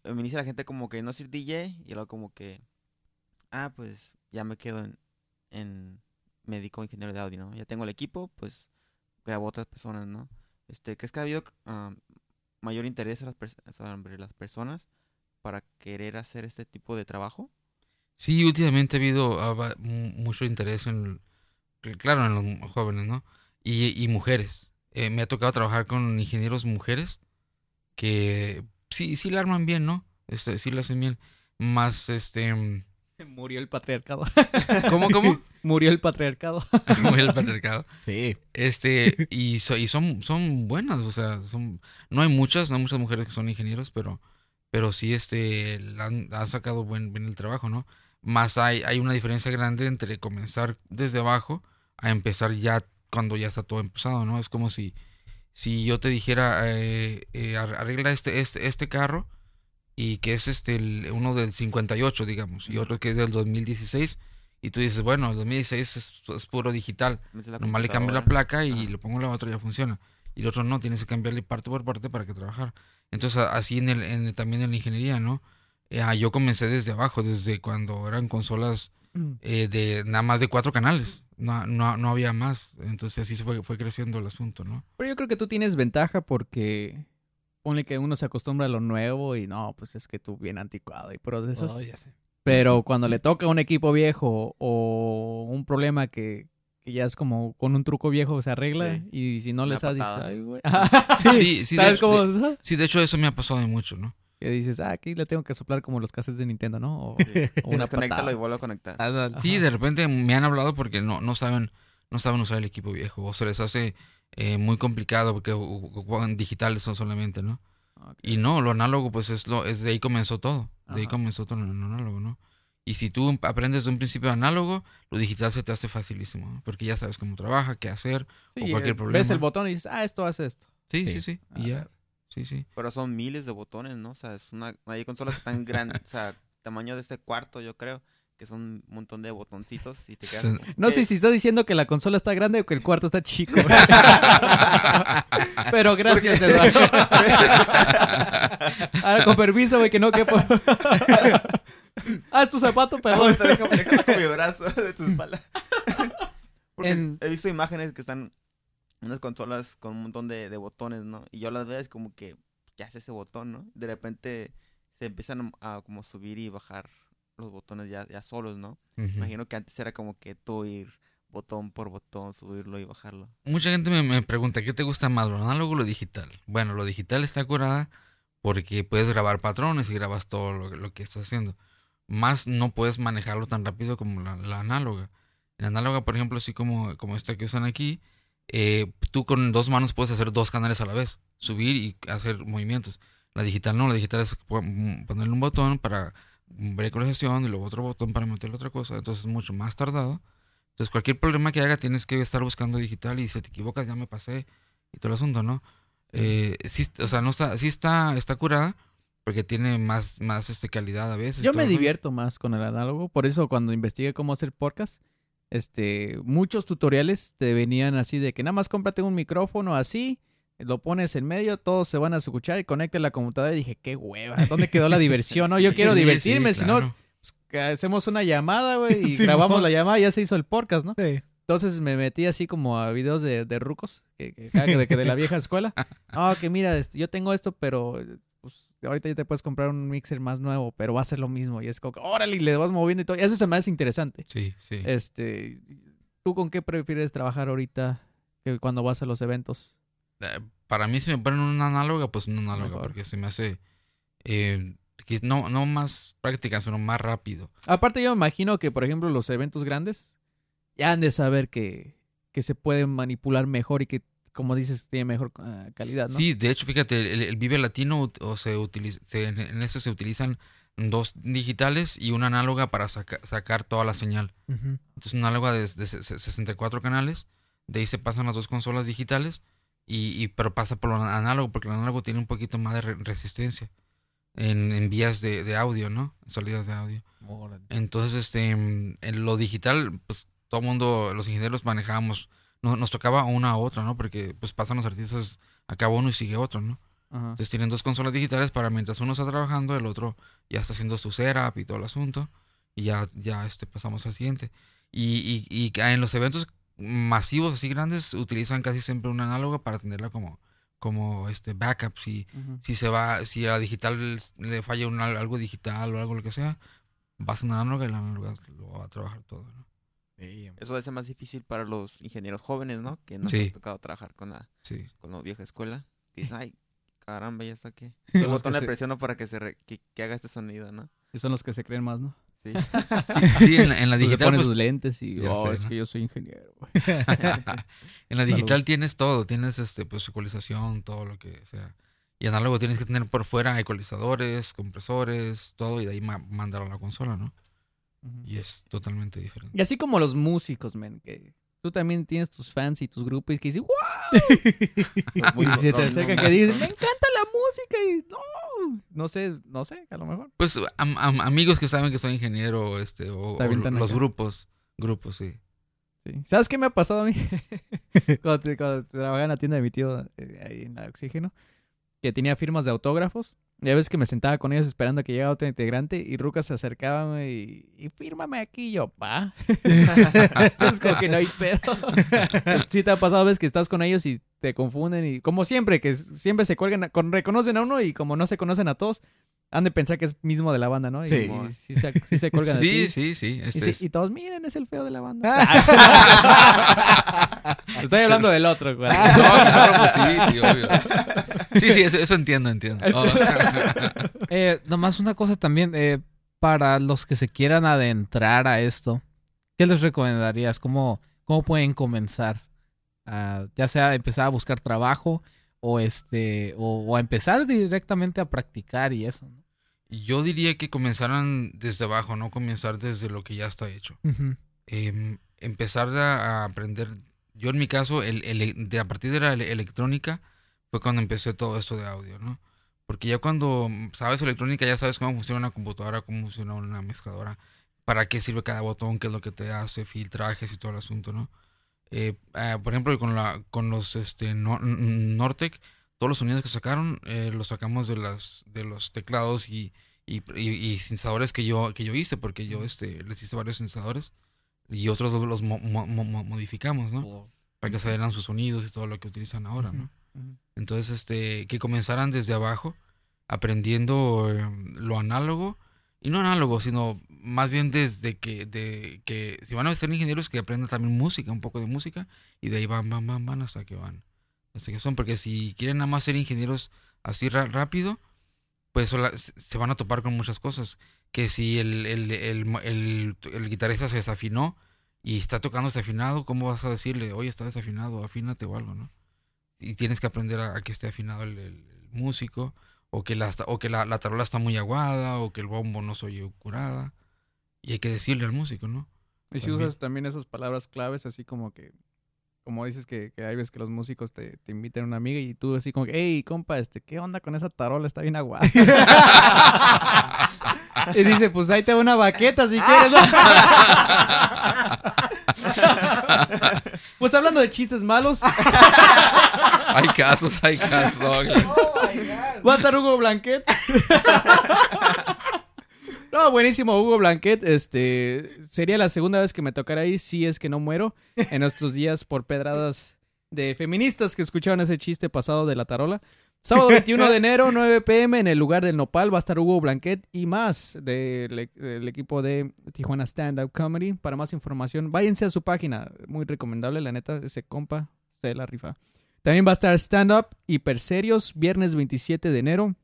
me inicia la gente como que no ser DJ y luego como que ah pues ya me quedo en, en me dedico a ingeniero de audio, ¿no? Ya tengo el equipo, pues grabo a otras personas, ¿no? Este, ¿crees que ha habido ah, mayor interés a las pers- sobre las personas para querer hacer este tipo de trabajo? Sí, últimamente ha habido mucho interés en, cl- claro, en los jóvenes, ¿no? y, y mujeres. Eh, me ha tocado trabajar con ingenieros mujeres que sí, sí la arman bien, ¿no? Este, sí la hacen bien. Más, este... mm, Murió el patriarcado. ¿Cómo, cómo? Murió el patriarcado. Muy el patriarcado. Sí. Este, y, so- y son, son buenas, o sea, son, no hay muchas, no hay muchas mujeres que son ingenieros, pero, pero sí, este, han, han sacado buen, bien el trabajo, ¿no? Más hay, hay una diferencia grande entre comenzar desde abajo a empezar ya cuando ya está todo empezado, ¿no? Es como si, si yo te dijera, eh, eh, ar- arregla este, este, este carro y que es este, el- uno del 58, digamos, y otro que es del 2016, y tú dices, bueno, el 2016 es, es puro digital. Nomás le cambio la placa y Ajá. le pongo la otra y ya funciona. Y el otro no, tienes que cambiarle parte por parte para que trabajar. Entonces, a- así en el, en el- también en la ingeniería, ¿no? Eh, ah, yo comencé desde abajo, desde cuando eran consolas eh, de nada más de cuatro canales. No, no, no había más. Entonces, así se fue, fue creciendo el asunto, ¿no? Pero yo creo que tú tienes ventaja porque ponle que uno se acostumbra a lo nuevo y no, pues es que tú bien anticuado y procesos. Oh, ya sé. Pero cuando le toca un equipo viejo o un problema que, que ya es como con un truco viejo se arregla Sí. y si no Una le sabes, dices, patada. ay, güey. Sí, sí, de ¿Sabes hecho- cómo? Sí, de hecho, eso me ha pasado de mucho, ¿no? Que dices, ah, aquí le tengo que soplar como los cases de Nintendo, ¿no? O, Sí. o una Desconéctalo y vuelvo a conectar. Ándale. Sí, de repente me han hablado porque no, no saben no saben usar el equipo viejo o se les hace eh, muy complicado porque ocupan digitales son solamente, ¿no? Y no, lo análogo pues es lo es de ahí comenzó todo, de ahí comenzó todo lo análogo, ¿no? Y si tú aprendes de un principio análogo, lo digital se te hace facilísimo, ¿no? porque ya sabes cómo trabaja, qué hacer. Sí, o cualquier eh, problema. Ves el botón y dices, ah, esto hace esto. Sí, Sí. sí, sí, Ah, y ya. Sí, sí. Pero son miles de botones, ¿no? O sea, es una, hay consolas tan grandes, o sea, tamaño de este cuarto, yo creo, que son un montón de botoncitos y te quedas... Sí. No sé si estás diciendo que la consola está grande o que el cuarto está chico. Pero gracias, Eduardo. Ahora, con permiso, güey, que no quepo. ah, es tu zapato, Ah, perdón. te dejo- dejo con mi brazo de tu espalda. Porque En- he visto imágenes que están unas consolas con un montón de, de botones, ¿no? Y yo las veo es como que, ¿qué hace ese botón, no? De repente se empiezan a, a como subir y bajar los botones ya, ya solos, ¿no? Imagino que antes era como que tú ir botón por botón, subirlo y bajarlo. Mucha gente me, me pregunta, ¿qué te gusta más, lo análogo o lo digital? Bueno, lo digital está curada porque puedes grabar patrones y grabas todo lo, lo que estás haciendo. Más no puedes manejarlo tan rápido como la, la análoga. La análoga, por ejemplo, así como, como esta que usan aquí, eh, tú con dos manos puedes hacer dos canales a la vez, subir y hacer movimientos. La digital no, la digital es pon- ponerle un botón para ver gestión y luego otro botón para meterle otra cosa, entonces es mucho más tardado. Entonces, cualquier problema que haga tienes que estar buscando digital y si te equivocas ya me pasé y todo el asunto, ¿no? Eh, sí, o sea, no está, sí está, está curada porque tiene más, más este, calidad a veces. Yo todo me divierto más con el análogo. Por eso, cuando investigué cómo hacer podcast, este, muchos tutoriales te venían así de que nada más cómprate un micrófono así, lo pones en medio, todos se van a escuchar y conecta la computadora. Y dije, qué hueva, ¿dónde quedó la diversión? No, yo quiero Sí, divertirme, sí, si no, pues, que hacemos una llamada, güey, y Sí, grabamos mo. la llamada y ya se hizo el podcast, ¿no? Sí. Entonces me metí así como a videos de, de rucos, que, que, de, que de la vieja escuela. Ah, que mira, este, yo tengo esto, pero ahorita ya te puedes comprar un mixer más nuevo, pero va a ser lo mismo. Y es como, órale, y le vas moviendo y todo. Eso se me hace interesante. Sí, sí. Este, ¿tú con qué prefieres trabajar ahorita que cuando vas a los eventos? Eh, Para mí, si me ponen una análoga, pues una análoga, Mejor. porque se me hace eh, no, no más práctica, sino más rápido. Aparte, yo me imagino que, por ejemplo, los eventos grandes ya han de saber que, que se pueden manipular mejor y que, como dices, tiene mejor ah, calidad, ¿no? Sí, de hecho, fíjate, el, el Vive Latino o se utiliza, se- en, en ese se utilizan dos digitales y una análoga para saca- sacar toda la señal. Entonces, una análoga de, de se- se- 64 canales, de ahí se pasan las dos consolas digitales, y, y- pero pasa por lo análogo, porque el análogo tiene un poquito más de re- resistencia en, en vías de, de audio, ¿no? En salidas de audio. Entonces, este, en lo digital, pues todo el mundo, los ingenieros manejábamos, no- nos tocaba una a otra, ¿no? Porque pues pasan los artistas, acaba uno y sigue otro, ¿no? Ajá. Entonces tienen dos consolas digitales para mientras uno está trabajando, el otro ya está haciendo su setup y todo el asunto, y ya, ya este, pasamos al siguiente. Y, y, y en los eventos masivos así grandes utilizan casi siempre una análoga para tenerla como, como este backup. Si, si se va, si a la digital le falla un, algo digital o algo lo que sea, vas a una análoga y la análoga lo va a trabajar todo, ¿no? Eso hace más difícil para los ingenieros jóvenes, ¿no? Que no Sí. se ha tocado trabajar con la, Sí. con la vieja escuela. Dices, ay, caramba, ya está aquí. El botón le se- presiono para que se re- que, que haga este sonido, ¿no? Y son los que se creen más, ¿no? Sí. Sí, sí, en la, en la Pues digital. ponen pues, sus lentes y, ya oh, sé, es ¿no? que yo soy ingeniero. en la digital tienes todo, tienes este pues ecualización, todo lo que sea. Y análogo tienes que tener por fuera ecualizadores, compresores, todo, y de ahí ma- mandar a la consola, ¿no? Y es totalmente diferente. Y así como los músicos, men, que tú también tienes tus fans y tus grupos que dicen, ¡wow! Muy- y se te acercan que dicen, me encanta la música y no, no sé, no sé, a lo mejor. Pues am- am- amigos que saben que soy ingeniero, este, o, los acá. grupos, grupos, sí. Sí. ¿Sabes qué me ha pasado a mí? cuando, te- cuando trabajaba en la tienda de mi tío, eh, ahí en la Oxígeno, que tenía firmas de autógrafos. Ya ves que me sentaba con ellos esperando a que llegara otro integrante y Ruca se acercaba y, y fírmame aquí. Y yo, pa. es como que no hay pedo. sí te ha pasado, ves que estás con ellos y te confunden y como siempre, que siempre se cuelgan, a- con, reconocen a uno y como no se conocen a todos, han de pensar que es mismo de la banda, ¿no? Y, Sí. y sí, se, sí se de Sí, ti. sí, sí. Y, Este sí- es- y todos, miren, es el feo de la banda. Estoy hablando del otro, güey. No, claro, pues sí, sí, obvio. Sí, sí, eso, eso entiendo, entiendo. Oh. Eh, nomás una cosa también, eh, para los que se quieran adentrar a esto, ¿qué les recomendarías? ¿Cómo, cómo pueden comenzar? Ah, ya sea empezar a buscar trabajo o este o, o a empezar directamente a practicar y eso. ¿no? Yo diría que comenzaran desde abajo, no comenzar desde lo que ya está hecho. Em, empezar a, a aprender. Yo en mi caso, el, el- de a partir de la ele- electrónica, fue cuando empecé todo esto de audio, ¿no? Porque ya cuando sabes electrónica, ya sabes cómo funciona una computadora, cómo funciona una mezcladora, para qué sirve cada botón, qué es lo que te hace, filtrajes y todo el asunto, ¿no? Eh, ah, por ejemplo, con, la, con los este, Nor- Nortec, todos los sonidos que sacaron, eh, los sacamos de, las, de los teclados y, y, y, y sintetizadores que yo, que yo hice, porque yo este, les hice varios sintetizadores y otros los, mo- mo- mo- modificamos, ¿no? Para que salieran sus sonidos y todo lo que utilizan ahora, ¿no? Entonces, este, que comenzaran desde abajo, aprendiendo eh, lo análogo, y no análogo, sino más bien desde que, de, que si van a ser ingenieros, que aprendan también música, un poco de música, y de ahí van, van, van, van hasta que van, hasta que son, porque si quieren nada más ser ingenieros así rápido, pues se van a topar con muchas cosas, que si el, el, el, el guitarrista se desafinó y está tocando desafinado, ¿cómo vas a decirle, oye, está desafinado, afínate o algo, ¿no? Y tienes que aprender a, a que esté afinado el, el- el músico o que la o que la, la tarola está muy aguada o que el bombo no se oye curada y hay que decirle al músico no Y si También. usas también esas palabras claves, así como que, como dices que, que hay veces que los músicos te, te invitan a una amiga y tú así como que, hey, compa, este, ¿qué onda con esa tarola? Está bien aguada. y dice, pues ahí te va una baqueta si quieres, ¿no? pues hablando de chistes malos, hay casos hay casos va a estar Hugo Blanquet. No, buenísimo, Hugo Blanquet. Este sería la segunda vez que me tocara ir, si es que no muero, en estos días por pedradas de feministas que escucharon ese chiste pasado de la tarola. Sábado 21 de enero, 9 pm, en el lugar del Nopal va a estar Hugo Blanquet y más del, e- del equipo de Tijuana Stand Up Comedy. Para más información, váyanse a su página. Muy recomendable, la neta, ese compa se la rifa. También va a estar Stand Up Hiper Serios, viernes 27 de enero,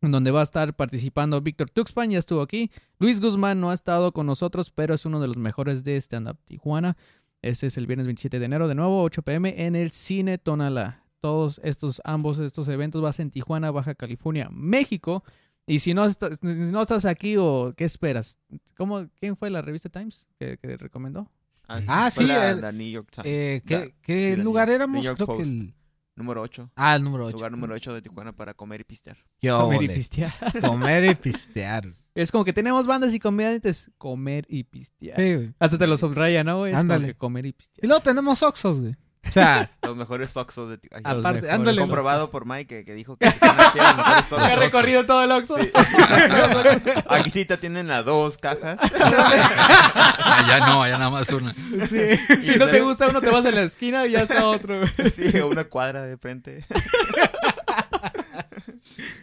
en donde va a estar participando Víctor Tuxpan, ya estuvo aquí. Luis Guzmán no ha estado con nosotros, pero es uno de los mejores de Stand Up Tijuana. Ese es el viernes 27 de enero, de nuevo, 8 pm, en el Cine Tonala. Todos estos, ambos estos eventos vas en Tijuana, Baja California, México. Y si no, estás, si no estás aquí, o ¿qué esperas? ¿Cómo, ¿Quién fue la revista Times que, que recomendó? Ah, fue sí, La, el- la New York Times. Eh, La- ¿Qué, la lugar New- éramos? New York Creo que el... Número 8. Ah, el número 8. Lugar número 8 de Tijuana para comer y pistear. Comer y pistear. Comer y pistear. Es como que tenemos bandas y comediantes. Comer y pistear. Sí, güey. Hasta te lo subraya, ¿no, güey? Es como Ándale. que comer y Y pistear. luego tenemos Oxos, güey. O sea, Los mejores Oxxos de Tijuana. Aparte, ándale. Comprobado por Mike que, que dijo que los mejores ¿Qué Oxxos. recorrido todo el Oxxo? Sí. Aquí sí te tienen las dos cajas. allá no allá nada más una si no te gusta uno, te vas a la esquina y ya está otro. Sí, o una cuadra de frente.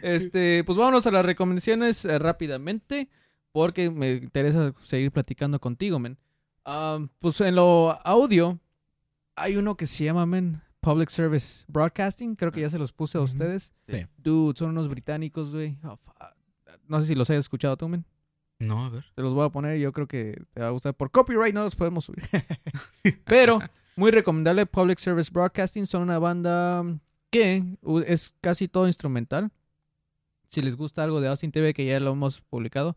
Este, pues vámonos a las recomendaciones eh, rápidamente, porque me interesa seguir platicando contigo, men. Um, pues en lo audio hay uno que se llama, men, Public Service Broadcasting. Creo que ya se los puse a ustedes. Sí. Dude, son unos británicos, güey. Oh, no sé si los hayas escuchado tú, men. No, a ver. Te los voy a poner. Yo creo que te va a gustar. Por copyright no los podemos subir. Pero muy recomendable Public Service Broadcasting. Son una banda que es casi todo instrumental. Si les gusta algo de Austin TV, que ya lo hemos publicado.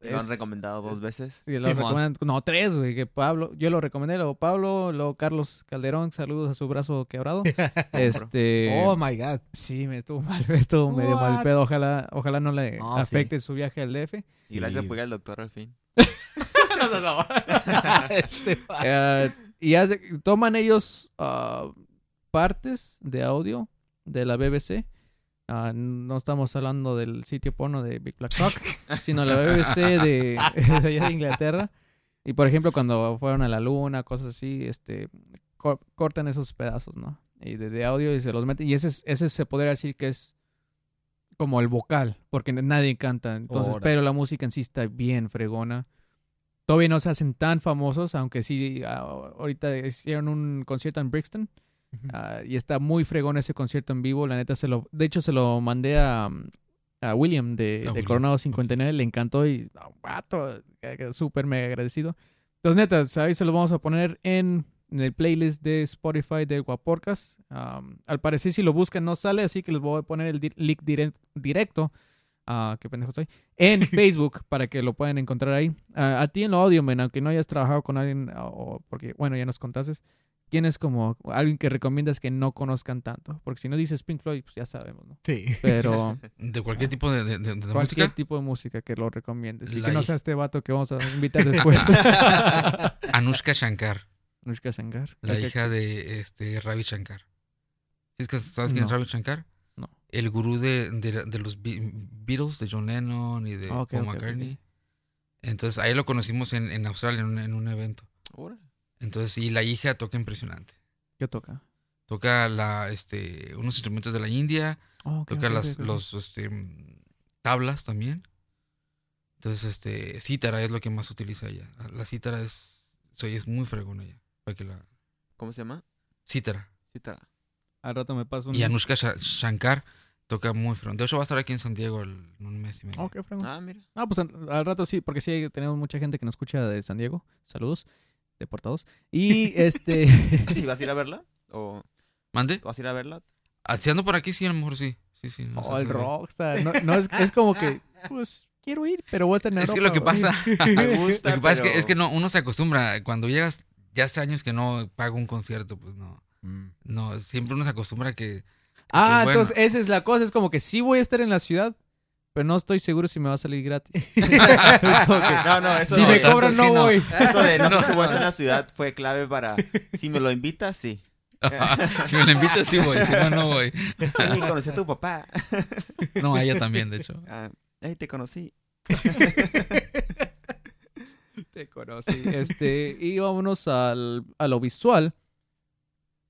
Lo han recomendado dos veces. Sí, lo no, tres, güey. Que Pablo, yo lo recomendé, luego Pablo, luego Carlos Calderón, saludos a su brazo quebrado. este. Oh my God. sí, me estuvo mal, me estuvo medio mal pedo. Ojalá, ojalá no le No, afecte su viaje al DF. Y gracias por ir al doctor al fin. Este va- Eh, y hace- toman ellos ah, partes de audio de la BBC. Ah, no estamos hablando del sitio porno de Big Black Cock, sino la BBC de, de allá de Inglaterra. Y por ejemplo, cuando fueron a la luna, cosas así, este cor- cortan esos pedazos, ¿no? Y de, de audio y se los meten. Y ese, es- ese se podría decir que es como el vocal, porque nadie canta. Entonces, pero la música en sí está bien fregona. Todavía no se hacen tan famosos, aunque sí, ah, ahorita hicieron un concierto en Brixton. Ah, y está muy fregón ese concierto en vivo. La neta, se lo, de hecho, se lo mandé a, a William de, A de William, Coronado 59. Le encantó y, no, vato, eh, súper mega agradecido. Entonces, neta, ahí se lo vamos a poner en, en el playlist de Spotify de Guaporcas. Al parecer, si lo buscan, no sale, así que les voy a poner el di- link direct- directo. Ah, qué pendejo estoy. En Facebook para que lo puedan encontrar ahí. Ah, a ti en lo audio, men, aunque no hayas trabajado con alguien, o porque, bueno, ya nos contaste. ¿Quién es como alguien que recomiendas que no conozcan tanto? Porque si no dices Pink Floyd, pues ya sabemos, ¿no? Sí. Pero De cualquier tipo de, de- de- de cualquier música. tipo de música que lo recomiendes. Y que no sea este vato que vamos a invitar después. Anushka Shankar, Anushka Shankar. la hija de este Ravi Shankar. ¿Sí es que ¿Sabes quién es No. Ravi Shankar? No. El gurú de, de- de los Be- Beatles, de John Lennon y de Paul McCartney. Entonces ahí lo conocimos en, en Australia en un, en un evento. Órale. Entonces sí, la hija toca impresionante. ¿Qué toca? Toca la, este, unos instrumentos de la India, Oh, ok, toca ok, las ok, ok. los, este, tablas también. Entonces, este, cítara es lo que más utiliza ella. La- cítara es, soy, es muy fregona ella. Para que la, ¿Cómo se llama? cítara. Cítara. Al rato me paso un... Y Anushka Sha- Shankar toca muy fregón. De hecho, va a estar aquí en San Diego el- en un mes y medio. Oh, qué fregón. Ah, mira. Ah, pues al, al rato sí, porque sí tenemos mucha gente que nos escucha de San Diego. Saludos, deportados. Y este... ¿Y vas a ir a verla? ¿O ¿Mande? vas a ir a verla? Haciendo por aquí, sí, a lo mejor sí. Sí, sí. no oh, el rockstar. No, no, es, es como que, pues, quiero ir, pero voy a estar en Es que Europa, lo que pasa, Me gusta, lo que pasa es que, es que no, uno se acostumbra. Cuando llegas, ya hace años que no pago un concierto, pues no. Mm. No, siempre uno se acostumbra que. Ah, que, bueno, entonces esa es la cosa. Es como que sí voy a estar en la ciudad, pero no estoy seguro si me va a salir gratis. No, no, eso si me cobran, sí, no no. voy. eso de no, sé si voy a estar en la ciudad fue clave para... Si me lo invitas, sí. si me la invitas, sí voy. Si no, no voy. Y conocí a tu papá. No, a ella también, de hecho. Ah, ahí te conocí. Te conocí. Este, y vámonos al, a lo visual.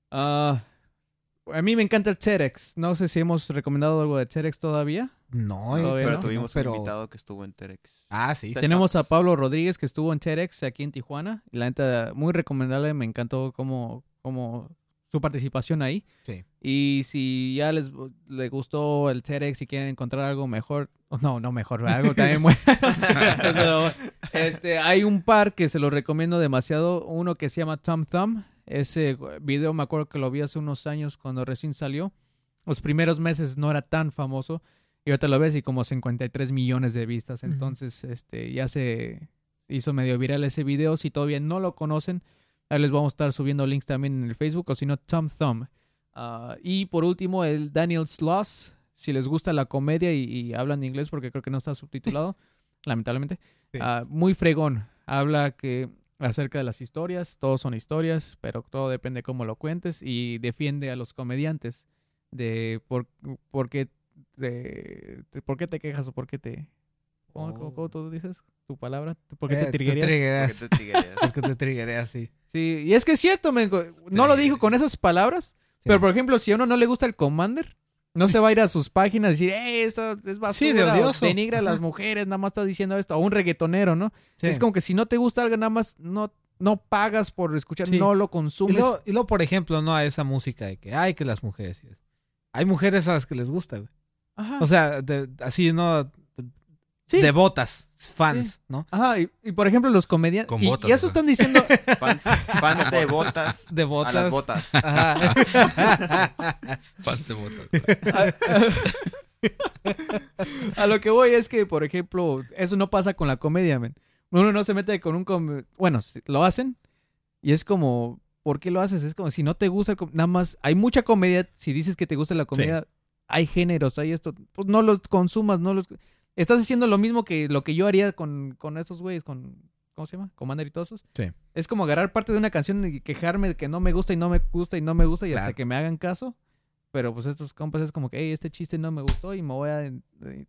Ah, a mí me encanta el TEDx. No sé si hemos recomendado algo de TEDx todavía. No, eh, Pero no, tuvimos pero- un invitado que estuvo en Terex. Ah, sí. Te- Tenemos a. Pablo Rodríguez que estuvo en TEDx aquí en Tijuana. Y la neta, muy recomendable. Me encantó como, como su participación ahí. Sí. Y si ya les, les gustó el TEDx y quieren encontrar algo mejor, no, no mejor, algo también bueno. Pero, este, hay un par que se los recomiendo demasiado. Uno que se llama Tom Thumb. Ese video me acuerdo que lo vi hace unos años cuando recién salió. Los primeros meses no era tan famoso. Y ahorita lo ves y como 53 millones de vistas. Entonces, este, ya se hizo medio viral ese video. Si todavía no lo conocen, ahí les vamos a estar subiendo links también en el Facebook. O si no, Tom Thumb. Ah, y por último, el Daniel Sloss. Si les gusta la comedia y, y hablan inglés, porque creo que no está subtitulado, lamentablemente. Sí. Ah, muy fregón. Habla que acerca de las historias, todos son historias, pero todo depende cómo lo cuentes y defiende a los comediantes de por, por qué de, de por qué te quejas o por qué te ¿cómo, cómo- cómo tú dices tu palabra? ¿Por qué Eh, te triggerías? ¿Por qué te triggerías? Es que te triggeré así. Sí, y es que es cierto, men, no lo dijo con esas palabras, pero por ejemplo, si a uno no le gusta el Commander, no se va a ir a sus páginas y decir, eh, eso es basura, Sí, de odioso. denigra a las mujeres, nada más está diciendo esto, o un reggaetonero, ¿no? Sí. Es como que si no te gusta algo, nada más no, no pagas por escuchar, Sí. no lo Y consumes. luego, y luego, por ejemplo, no a esa música de que, ay, que las mujeres. Hay mujeres a las que les gusta, güey. Ajá. O sea, de- así, ¿no? Sí. Devotas, fans, ¿no? Ajá, y, y por ejemplo, los comediantes. Con y, botas, y eso están diciendo. Fans, fans de botas De a botas. las botas. Ajá. Fans de botas. a lo que voy es que, por ejemplo, eso no pasa con la comedia, men. Uno no se mete con un... com- Bueno, lo hacen y es como... ¿Por qué lo haces? Es como si no te gusta el com- Nada más... Hay mucha comedia. Si dices que te gusta la comedia, hay géneros, hay esto. Pues no los consumas, no los... Estás haciendo lo mismo que lo que yo haría con, con esos güeyes, con... ¿Cómo se llama? Commander y Tosos. Sí. Es como agarrar parte de una canción y quejarme de que no me gusta y no me gusta y no me gusta y hasta que me hagan caso. Pero pues estos compas es como que, hey, este chiste no me gustó y me voy a eh,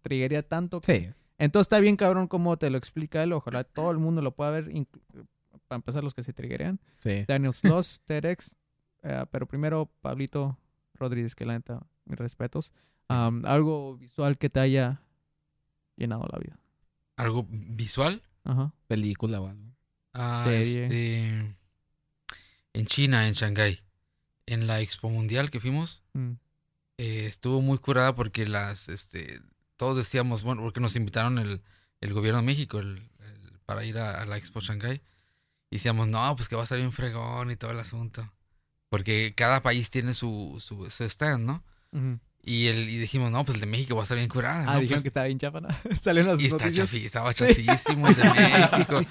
triggería tanto. que-". Sí. Entonces está bien cabrón cómo te lo explica él. Ojalá todo el mundo lo pueda ver. inclu- Para empezar, los que se triggerean. Sí. Daniel Sloss, TEDx. eh, pero primero, Pablito Rodríguez, que la neta, mis respetos. Algo visual que te haya llenado la vida. ¿Algo visual? Ajá. Película o algo. Ah, Serie. este, en China, en Shanghái. En la Expo Mundial que fuimos, Mm. eh, estuvo muy curada porque las, este, todos decíamos, bueno, porque nos invitaron el, el gobierno de México el- el- para ir a, a la Expo Shanghái. Y decíamos, no, pues que va a estar bien fregón y todo el asunto. Porque cada país tiene su, su, su stand, ¿no? Y, el, y dijimos, no, pues el de México va a estar bien curada. Ah, ¿no? dijeron Pues, que estaba bien chafa, ¿no? Salió en las y está noticias. chafi- estaba chafísimo el de México.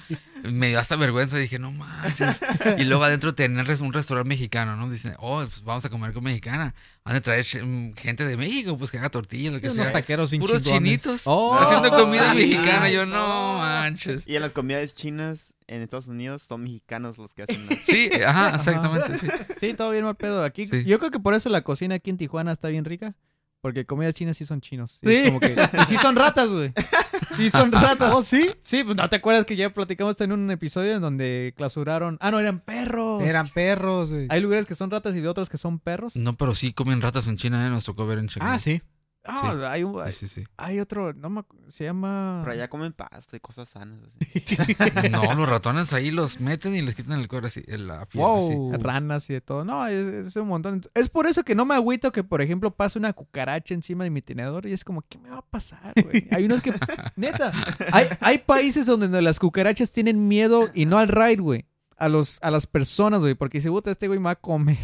Me dio hasta vergüenza. Dije, no manches. Y luego adentro tener res- un restaurante mexicano, ¿no? Dicen, oh, pues vamos a comer con mexicana. Van a traer mm, gente de México, pues que haga tortillas, lo que Unos sea. taqueros bien Puros chingones. chinitos Oh. haciendo comida Ay, mexicana. ay, Yo, no. manches. Y en las comidas chinas en Estados Unidos son mexicanos los que hacen las... Sí, ajá, exactamente. Sí. Sí, todo bien mal pedo. Aquí, Sí. yo creo que por eso la cocina aquí en Tijuana está bien rica. Porque comidas chinas sí son chinos. Sí. como que- y sí son ratas, güey. Sí son ratas. ¿Oh, sí? Sí, pues no te acuerdas que ya platicamos en un episodio en donde clausuraron. Ah, no, eran perros. Eran perros, güey. Hay lugares que son ratas y de otros que son perros. No, pero sí comen ratas en China, ¿eh? Nos tocó ver en China. Ah, sí. Ah, Sí. hay, un- hay, Sí, sí, sí. hay otro, no me se llama... Por allá comen pasto y cosas sanas. así. No, los ratones ahí los meten y les quitan el cuero así, la piel así. Wow. ranas y de todo. No, es, es un montón. Es por eso que no me agüito que, por ejemplo, pase una cucaracha encima de mi tenedor y es como, ¿qué me va a pasar, güey? Hay unos que, neta, hay, hay países donde las cucarachas tienen miedo y no al raid, güey. A, los, a las personas, güey, porque dice, puta, este güey me va a comer.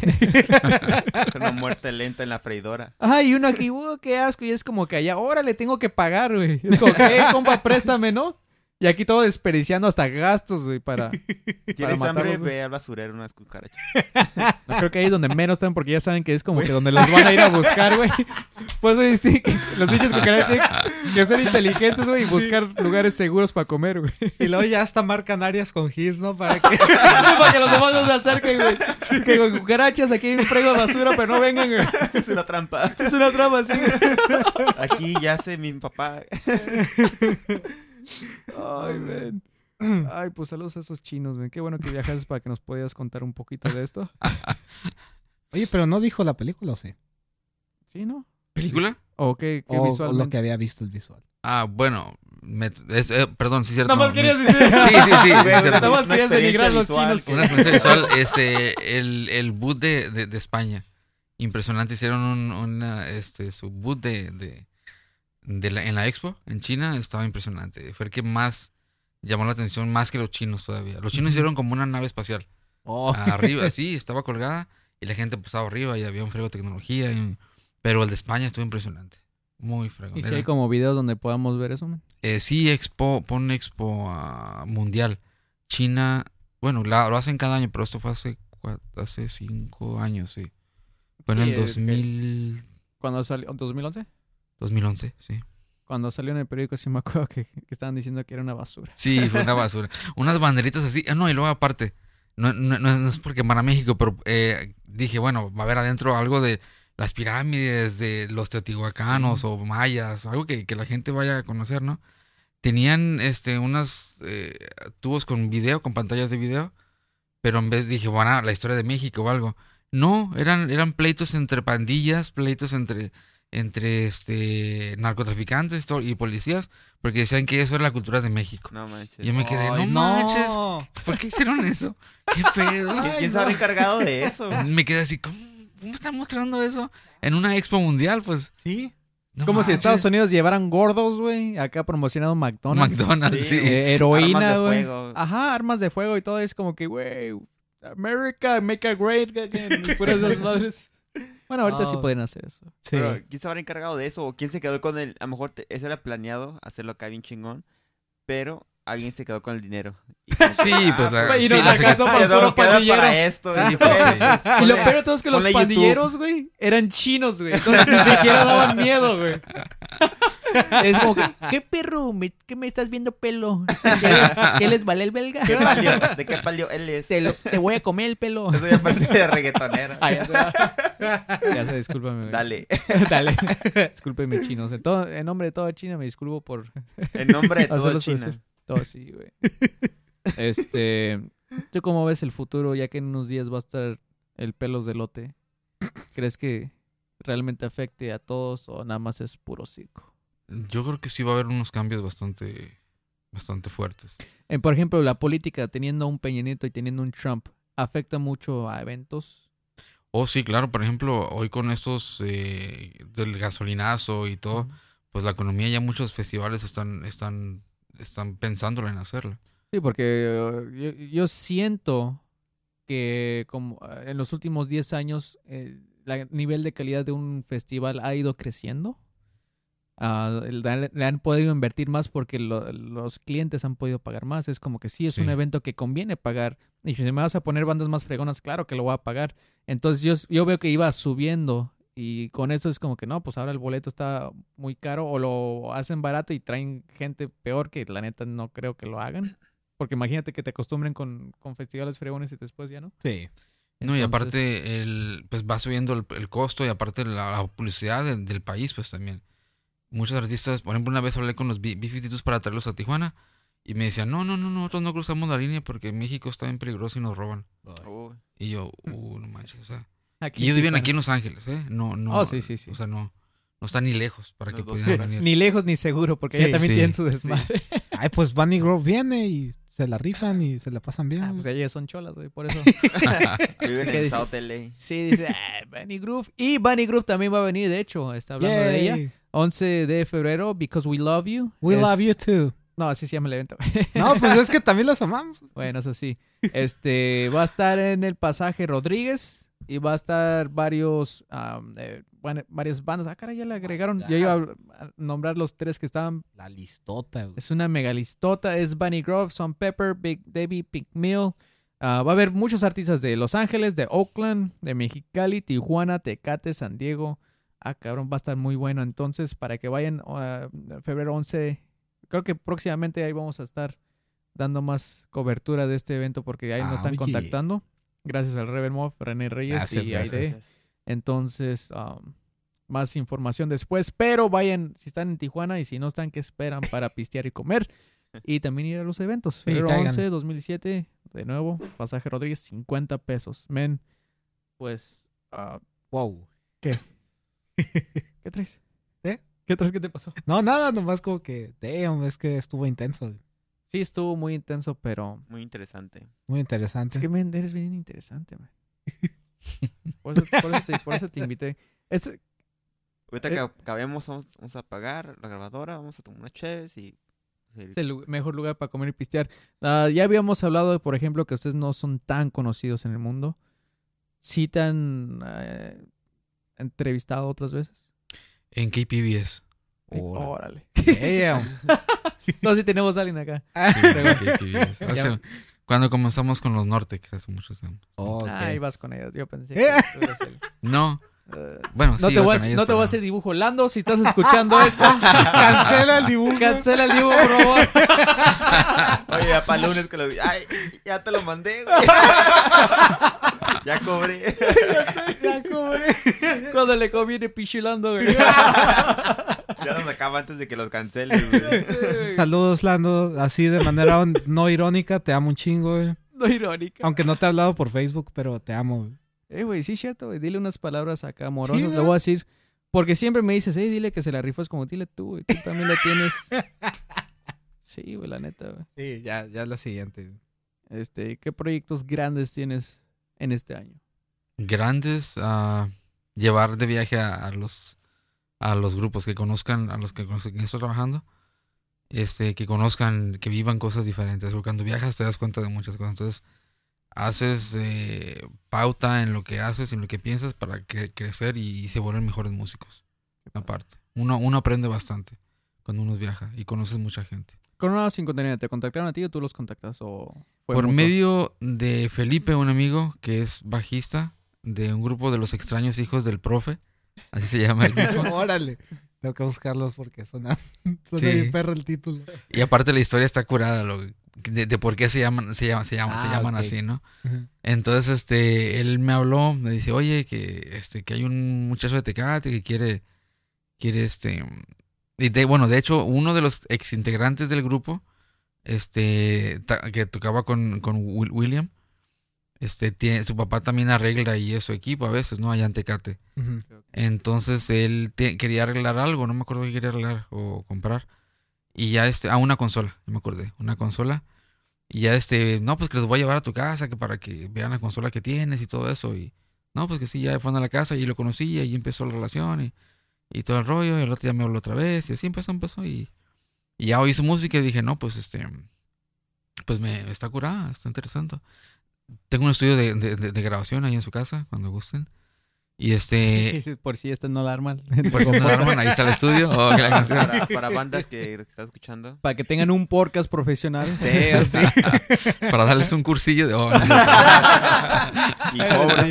Con una muerte lenta en la freidora. Ajá, y uno aquí, uh, qué asco. Y es como que allá, ahora le tengo que pagar, güey. Es como que, "Eh, compa, préstame, ¿no? Y aquí todo desperdiciando hasta gastos, güey, para... ¿Tienes hambre? güey. Ve al basurero unas cucarachas. Creo que ahí es donde menos están porque ya saben que es como que donde los van a ir a buscar, güey. Por eso que los bichos cucarachas tienen que ser inteligentes, güey, y buscar lugares seguros para comer, güey. Y luego ya hasta marcan áreas con Hills, ¿no? Para que... para que los demás no se acerquen, güey. Que con cucarachas aquí hay un frego de basura, pero no vengan, güey. Es una trampa. Es una trama así. Aquí yace mi papá. Ay, man. Ay, pues saludos a esos chinos, güey. Qué bueno que viajaste para que nos podías contar un poquito de esto. Oye, pero no dijo la película, ¿o sí? ¿Sí, no? ¿Película? ¿O qué, qué O, lo que había visto el visual. Ah, bueno, me- es- eh, perdón, sí, cierto. Nada más querías decir. Sí, sí, sí. Nada más querías denigrar los visual chinos. Una experiencia visual, este, el, el boot de, de, de España. Impresionante, hicieron un, una, este, su boot de, de, de la, en la expo en China, estaba impresionante. Fue el que más llamó la atención, más que los chinos todavía. Los chinos hicieron como una nave espacial. Oh. Arriba, sí, estaba colgada y la gente pues, estaba arriba y había un frego de tecnología. y- pero el de España estuvo impresionante. Muy fregón. ¿Y si hay como videos donde podamos ver eso, man? eh, sí, Expo, pon Expo ah, Mundial. China, bueno, la- lo hacen cada año, pero esto fue hace, cua- hace cinco años, sí. Fue en Sí, el es que- 2000, ¿Cuándo salió? ¿2011? 2011, sí. Cuando salió en el periódico, sí me acuerdo que, que estaban diciendo que era una basura. Sí, fue una basura. Unas banderitas así. Ah, no, y luego aparte, no, no, no- no es porque para México, pero eh, dije, bueno, va a haber adentro algo de las pirámides, de los teotihuacanos o mayas, algo que, que la gente vaya a conocer, ¿no? Tenían este unas eh, tubos con video, con pantallas de video, pero en vez dije, bueno, la historia de México o algo. No, eran, eran pleitos entre pandillas, pleitos entre entre este narcotraficantes y policías, porque decían que eso era la cultura de México. No manches. Y yo me quedé, Ay, no, manches, ¿por qué hicieron eso? ¿Qué pedo? ¿Quién, quién se encargado de eso? Me quedé así, ¿cómo, cómo están mostrando eso? En una expo mundial, pues. Sí. no Como si. Estados Unidos llevaran gordos, güey. Acá promocionado McDonald's. McDonald's, Sí. sí. Eh, heroína, Armas de güey. fuego. Ajá, armas de fuego y todo. Es como que, güey, America, make a great puras esas madres. Bueno, ahorita sí pueden hacer eso. Sí. Pero, ¿quién se habrá encargado de eso? ¿O quién se quedó con el...? A lo mejor te- eso era planeado, hacerlo acá bien chingón. Pero alguien se quedó con el dinero. Y Sí, pues, la- Güey, y sí, nos la alcanzó para para esto. Sí, y- pues, sí. Y lo peor de todo es que los pandilleros, güey, eran chinos, güey. Entonces ni siquiera daban miedo, güey. Es como que, ¿qué perro? ¿Me- ¿Qué me estás viendo pelo? ¿Qué, qué les vale el belga? ¿Qué palió? ¿De qué palió él es? Te, lo- te voy a comer el pelo. Eso ya parece de reggaetonera. Ah, ya sé, discúlpame. Dale. Dale. Discúlpeme, chinos. En, todo- en nombre de toda China me disculpo por En nombre de hacerlos China. Todo así, güey. Este, ¿tú cómo ves el futuro ya que en unos días va a estar el pelos de lote? ¿Crees que realmente afecte a todos o nada más es puro circo? Yo creo que sí va a haber unos cambios bastante, bastante fuertes. Eh, por ejemplo, la política teniendo un Peña Nieto y teniendo un Trump afecta mucho a eventos. Oh, sí, claro, por ejemplo, hoy con estos eh, del gasolinazo y todo, pues la economía ya muchos festivales están, están, están pensándolo en hacerlo. Sí, porque eh, yo, yo siento que como en los últimos 10 años eh, el nivel de calidad de un festival ha ido creciendo. Ah, le, han podido invertir más porque lo- los clientes han podido pagar más. Es como que sí, es un evento que conviene pagar. Y si me vas a poner bandas más fregonas, claro que lo voy a pagar. Entonces yo, yo veo que iba subiendo y con eso es como que no, pues ahora el boleto está muy caro o lo hacen barato y traen gente peor que la neta no creo que lo hagan. Porque imagínate que te acostumbren con, con festivales fregones y después ya no. Sí. No, y aparte el, pues va subiendo el, el costo y aparte la, la publicidad del, del país, pues también. Muchos artistas, por ejemplo, una vez hablé con los B- B-52s para traerlos a Tijuana y me decían, no, no, no, nosotros no cruzamos la línea porque México está bien peligroso y nos roban. Uy. Y yo, uh, no manches, o sea. Aquí Y ellos viven aquí en Los Ángeles, ¿eh? No, no. Oh, sí, sí, sí. O sea, no, no está ni lejos para que horas. venir. Ni lejos ni seguro, porque Sí, allá también sí, tienen su sí. desmadre. Ay, pues Bunny Grove viene y se la rifan y se la pasan bien. Ah, pues ellas son cholas, güey, por eso. Viven ¿Qué en? South LA. Sí, dice, ah, Bunny Groove. Y Bunny Groove también va a venir, de hecho, está hablando de ella. Yay. 11 de febrero, Because We Love You. We Es- love you too. No, así se llama el evento. No, pues es que también los amamos. bueno, eso sí. Este, va a estar en el pasaje Rodríguez y va a estar varios, eh, bueno, varias bandas. Ah, caray, ya le agregaron. Yo iba a nombrar los tres que estaban La listota, güey. Es una megalistota. Es Bunny Grove, Son Pepper, Big Debbie, Pink Mill. Ah, va a haber muchos artistas de Los Ángeles, de Oakland, de Mexicali, Tijuana, Tecate, San Diego. Ah, cabrón, va a estar muy bueno. Entonces, para que vayan ah, febrero 11, creo que próximamente ahí vamos a estar dando más cobertura de este evento porque ahí nos Ah, están oye. contactando. Gracias al Reverend Moff, René Reyes Gracias, y. Aide. Entonces, um, más información después. Pero vayan, si están en Tijuana y si no están, ¿qué esperan para pistear y comer? Y también ir a los eventos. Febrero caigan. 11, 2007, de nuevo, pasaje Rodríguez, 50 pesos. Men, pues, ah, Wow. ¿qué traes? ¿Eh? ¿Qué traes? ¿Qué te pasó? No, nada, nomás como que, damn, es que estuvo intenso. Sí, estuvo muy intenso, pero Muy interesante. Muy interesante. es que, men, eres bien interesante, man. Por eso, por eso te, por eso te invité. Es, Ahorita Eh. que acabemos, vamos, vamos a apagar la grabadora, vamos a tomar unas cheves y... Es el mejor lugar para comer y pistear. Ah, ya habíamos hablado, de, por ejemplo, que ustedes no son tan conocidos en el mundo. Sí tan entrevistado otras veces. En KPBS. Órale. Damn. no, sí tenemos a alguien acá. Sí, en KPBS. Cuando comenzamos con los Nortec, hace muchos años. Ok. Ah, ahí vas con ellos. Yo pensé Eh. que tú el- No, Eh, bueno, no sí, te voy, a, no te voy a hacer dibujo. Lando, si estás escuchando esto, Cancela el dibujo. cancela el dibujo, por favor. Oye, ya para lunes que lo... Ay, ya te lo mandé, güey. Ya cobré. Cuando le conviene pichilando, güey. ya los acaba antes de que los canceles, güey. Saludos, Lando. Así de manera no irónica, te amo un chingo, güey. No irónica. Aunque no te he hablado por Facebook, pero te amo, güey. Eh, güey, sí es cierto, güey. Dile unas palabras acá amorosas. Sí, Le voy a decir, Porque siempre me dices, hey, dile que se la rifas como dile tú, güey. Tú también la tienes. Sí, güey, la neta, güey. Sí, ya, ya es la siguiente. Este, ¿qué proyectos grandes tienes en este año? Grandes, a llevar de viaje a, a los a los grupos que conozcan, a los que con que estoy trabajando, este, que conozcan, que vivan cosas diferentes. Porque cuando viajas te das cuenta de muchas cosas. Entonces, haces eh, pauta en lo que haces, en lo que piensas para cre- crecer y, se vuelven mejores músicos. Aparte, uno, uno aprende bastante cuando uno viaja y conoces mucha gente. Con una sin contenido, ¿te contactaron a ti o tú los contactas? O fue Por mutuo? medio de Felipe, un amigo que es bajista de un grupo de los extraños hijos del profe, así se llama el grupo. Órale. Tengo que buscarlos porque suena, suena Sí. bien perro el título. Y aparte la historia está curada, lo, de, de por qué se llaman, se llaman, se llaman, se Ah, llaman así, ¿no? Entonces, este, él me habló, me dice, oye, que, este, que hay un muchacho de Tecate que quiere, quiere, este, y de, bueno, de hecho, uno de los ex integrantes del grupo, este, que tocaba con, con Will- William, este, tiene, su papá también arregla ahí a su equipo a veces, ¿no? Allá en Tecate. Entonces él te- quería arreglar algo, no me acuerdo qué quería arreglar o comprar. Y ya este, a una consola, ya me acordé, una consola. Y ya este, no, pues que los voy a llevar a tu casa, que para que vean la consola que tienes y todo eso. Y no, pues que sí, ya fueron a la casa y lo conocí y ahí empezó la relación y, y todo el rollo. Y el otro día me habló otra vez y así empezó, empezó. Y, y ya oí su música y dije, no, pues este, pues me está curada, está interesante. Tengo un estudio de, de, de- grabación ahí en su casa, cuando gusten. Y este, Por si esta no la arman. por si no arman, ahí está el estudio. o la canción. Para, para bandas que estás escuchando. Para que tengan un podcast profesional. Sí, así. Para darles un cursillo de... oh, no. Y cobra.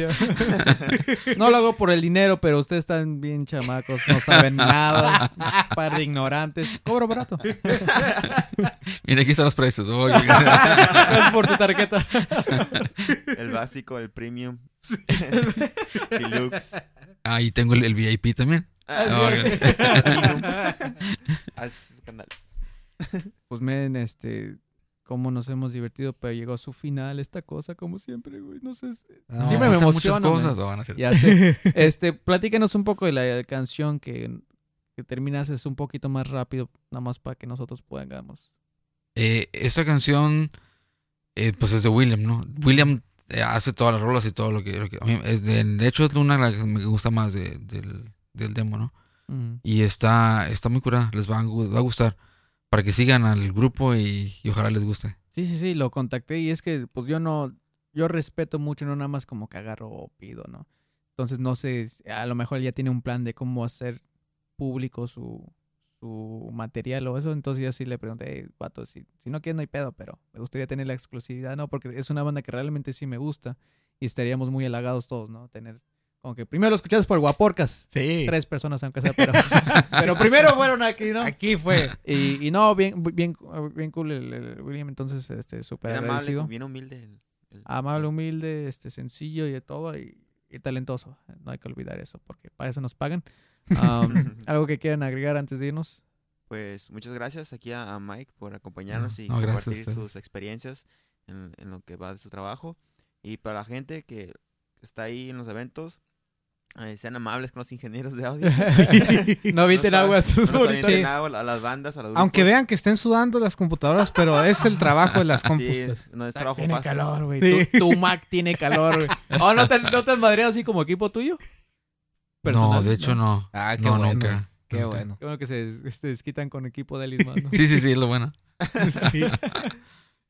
No lo hago por el dinero, pero ustedes están bien chamacos, no saben nada, par de ignorantes. Cobro barato. Mira, aquí están los precios. oh, Gracias por tu tarjeta. El básico, el premium. Deluxe. Ah, y tengo el, el VIP también. Ah, su canal. Pues men, este, cómo nos hemos divertido, pero llegó a su final esta cosa, como siempre, güey. No sé. No, Siempre me emociono, cosas. van a ser- Ya sé. Este, platícanos un poco de la canción que, que terminas es un poquito más rápido, nada más para que nosotros podamos. Eh, esta canción, eh, pues es de William, ¿no? William eh, hace todas las rolas y todo lo que... lo que- a mí es de, de hecho, es una las que me gusta más de- del, del demo, ¿no? Mm. Y está, está muy curada. Les va a, gu- va a gustar. Para que sigan al grupo y, y ojalá les guste. Sí, sí, sí, lo contacté y es que pues yo no, yo respeto mucho, no nada más como que agarro o pido, ¿no? Entonces no sé, a lo mejor ya tiene un plan de cómo hacer público su, su material o eso, entonces yo sí le pregunté, "Hey, vato, si, si no quieres no hay pedo, pero me gustaría tener la exclusividad, ¿no? Porque es una banda que realmente sí me gusta y estaríamos muy halagados todos, ¿no? Tener, como que primero lo escuchas por Guaporcas, Sí. tres personas aunque sea, pero, pero primero fueron aquí, ¿no? Aquí fue. Y, y no, bien, bien, bien cool el, el William, entonces, este, súper Bien amable, agradecido. bien humilde. el- el- Amable, humilde, este, sencillo y de todo, y, y talentoso. No hay que olvidar eso, porque para eso nos pagan. Um, ¿Algo que quieran agregar antes de irnos? Pues muchas gracias aquí a, a Mike por acompañarnos No, y no, compartir sus experiencias en, en lo que va de su trabajo. Y para la gente que está ahí en los eventos, eh, sean amables con los ingenieros de audio. No eviten No agua a sus avienten agua a las bandas, a los Aunque grupos. vean que estén sudando las computadoras, pero es el trabajo de las compus. Sí, no es trabajo Tiene fácil. calor, güey. Sí. Tu, tu Mac tiene calor, güey. Oh, ¿no te, no te has madreado así como equipo tuyo? No, de hecho no. Ah, qué no, bueno. nunca. Qué nunca. bueno. Qué bueno que se, se desquitan con equipo de más, ¿no? Sí, sí, sí, es lo bueno. Sí.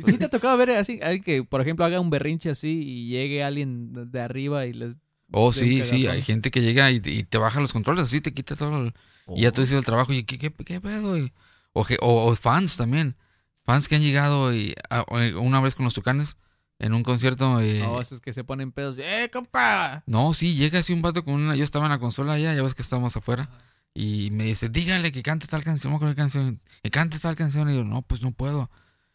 Sí te ha tocado ver así, alguien que, por ejemplo, haga un berrinche así y llegue alguien de- arriba y les... Oh, sí, sí, hay gente que llega y, y te baja los controles, así te quita todo el... Y ya tú dices el trabajo y ¿qué, qué, qué pedo? Y- o, que- o- o fans también. Fans que han llegado y a- o- una vez con los tucanes en un concierto. eh, No, esos que se ponen pedos. ¡Eh, compa! No, sí, llega así un vato con una. Yo estaba en la consola allá, ya ves que estábamos afuera. Y me dice, dígale que cante tal canción, no me acuerdo canción, que cante tal canción. Y yo, no, pues no puedo.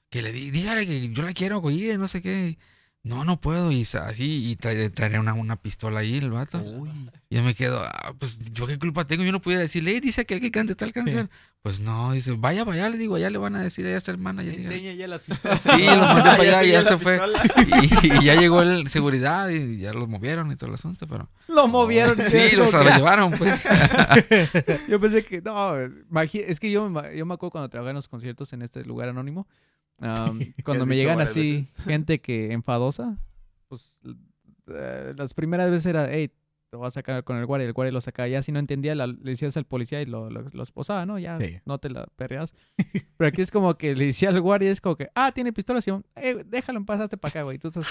Que le di, dígale que yo la quiero oír, no sé qué. No, no puedo. Y así, y trae- traeré una, una pistola ahí el vato. Y yo me quedo, ah, pues yo qué culpa tengo. Yo no pudiera decirle, "Eh, dice aquel que cante tal canción. Pues no, dice, vaya, vaya, le digo, allá le van a decir, allá está el manager. Enseña ya la pistola. Sí, lo mandé para allá y tenía ya se fue. Y, y ya llegó el seguridad y ya los movieron y todo el asunto, pero. Lo movieron. Sí, es los que- llevaron, pues. Yo pensé que, no, es que yo, yo me acuerdo cuando trabajaba en los conciertos en este lugar anónimo, am, cuando me llegan así veces. gente que enfadosa, pues eh, las primeras veces era, hey, te voy a sacar con el guardia, el guardia lo sacaba, ya si no entendía, la- le decías al policía y lo, lo, lo esposaba, ¿no? Ya Sí. no te la perreas. Pero aquí es como que le decía al guardia, es como que, ah, tiene pistola, Simón, eh, déjalo en paz, hazte para acá, güey. Tú estás...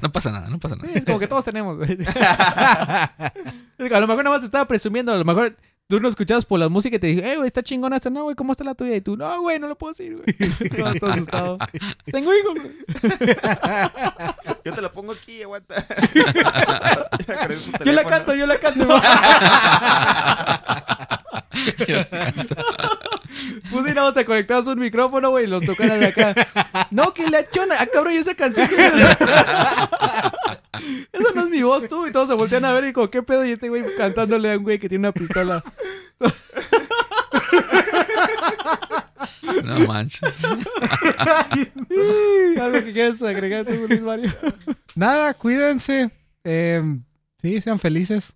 no pasa nada, no pasa Sí, nada. es como que todos tenemos. güey. A lo mejor nada más te estaba presumiendo. A lo mejor tú no escuchabas por la música y te dije, eh, güey, está chingona esta. No, güey, ¿cómo está la tuya? Y tú, no, güey, no lo puedo decir, güey. Todo, todo asustado. Tengo hijos, güey. Yo te la pongo aquí, aguanta. Ya agarré su Yo la canto, yo la canto. Pues sí, no, te conectabas un micrófono, güey, y los tocaras de acá. No, que la chona. Ah, cabrón, ¿y esa canción? que? Esa no es mi voz, tú. Y todos se voltean a ver y como, ¿qué pedo? Y este güey cantándole a un güey que tiene una pistola. No manches. Algo que quieras agregar tú, Luis Mario. Nada, cuídense. Eh, sí, sean felices.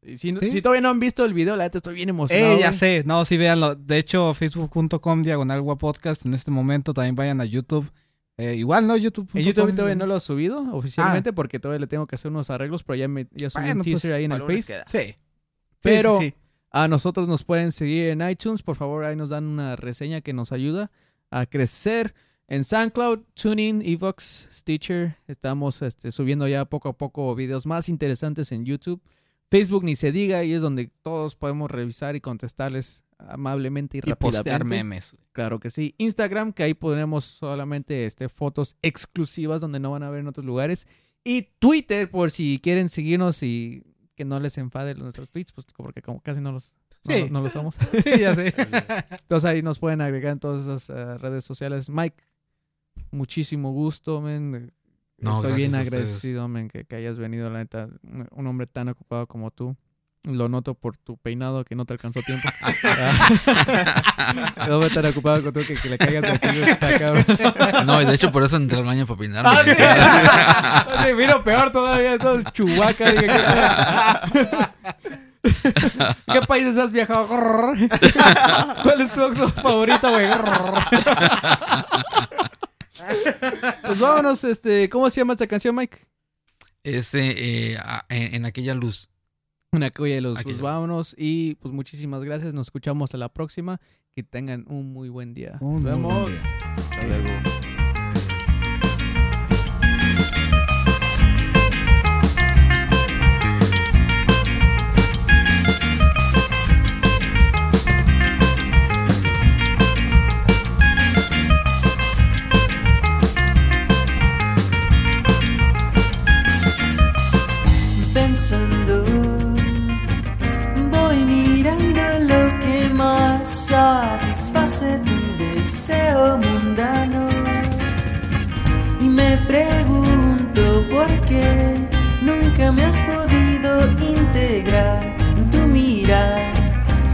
Y Si, Sí. si todavía no han visto el video, la neta estoy bien emocionado. Eh, ya güey. sé. No, sí, véanlo. De hecho, facebook.com diagonal podcast en este momento. También vayan a YouTube. Eh, igual, ¿no? YouTube. En YouTube todavía no lo he subido oficialmente porque todavía le tengo que hacer unos arreglos, pero ya, me, ya subí Bueno, un teaser pues, ahí en el Face. queda. Sí. Pero- Sí, sí, sí. A nosotros nos pueden seguir en iTunes. Por favor, ahí nos dan una reseña que nos ayuda a crecer. En SoundCloud, TuneIn, Evox, Stitcher. Estamos este, subiendo ya poco a poco videos más interesantes en YouTube. Facebook ni se diga y es donde todos podemos revisar y contestarles amablemente y, Y postear memes. Claro que sí. Instagram, que ahí ponemos solamente este, fotos exclusivas donde no van a ver en otros lugares. Y Twitter, por si quieren seguirnos y que no les enfade nuestros tweets, pues porque como casi no los, no, Sí. no los somos. Sí, ya sé. Entonces ahí nos pueden agregar en todas esas eh, redes sociales. Mike, muchísimo gusto, men. No, Estoy bien agradecido, men, que, que hayas venido, la neta. Un hombre tan ocupado como tú. Lo noto por tu peinado que no te alcanzó tiempo. El hombre tan ocupado como tú que, que le caigas. No, y de hecho por eso entré al baño para peinarme. Ah, sí. Peor todavía, entonces Chubaca. Dije, ¿qué, ¿Qué países has viajado? ¿Cuál es tu Oxxo favorito, güey? Pues vámonos, este, ¿cómo se llama esta canción, Mike? Ese, eh, a- en, en aquella luz. Una cuya de los pues vámonos y pues muchísimas gracias, nos escuchamos hasta la próxima, que tengan un muy buen día. Un Nos vemos. buen día. Hasta luego.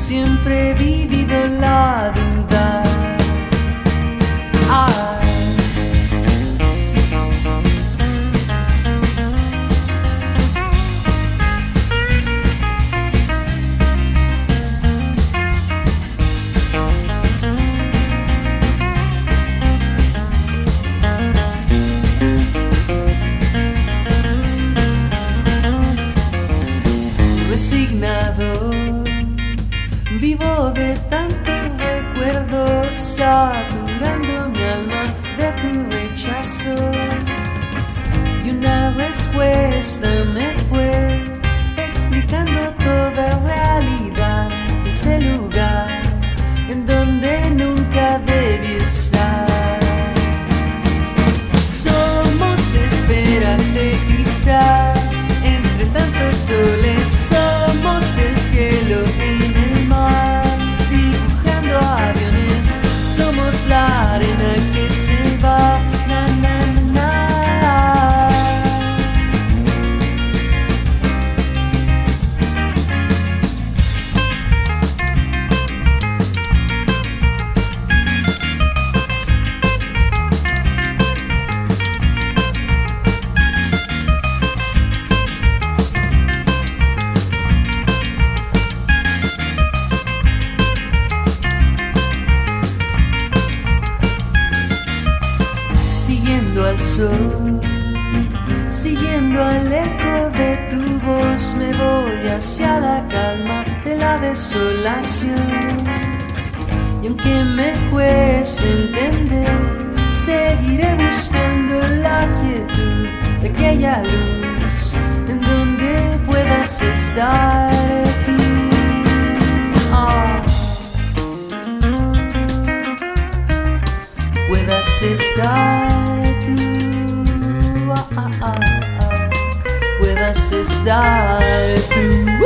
Siempre he saturando mi alma de tu rechazo. Y una respuesta me fue explicando toda realidad de ese lugar en donde nunca debí estar. Somos esferas de cristal, entre tantos soles aviones, somos voy hacia la calma de la desolación. Y aunque me cueste entender, seguiré buscando la quietud de aquella luz en donde puedas estar tú. Ah. Puedas estar tú. Ah, ah puedas estar tú.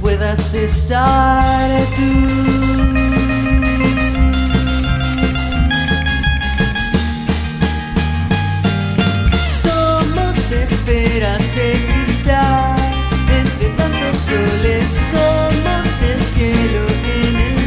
Puedas estar tú. Somos esferas de cristal, entre tantos soles somos el cielo en el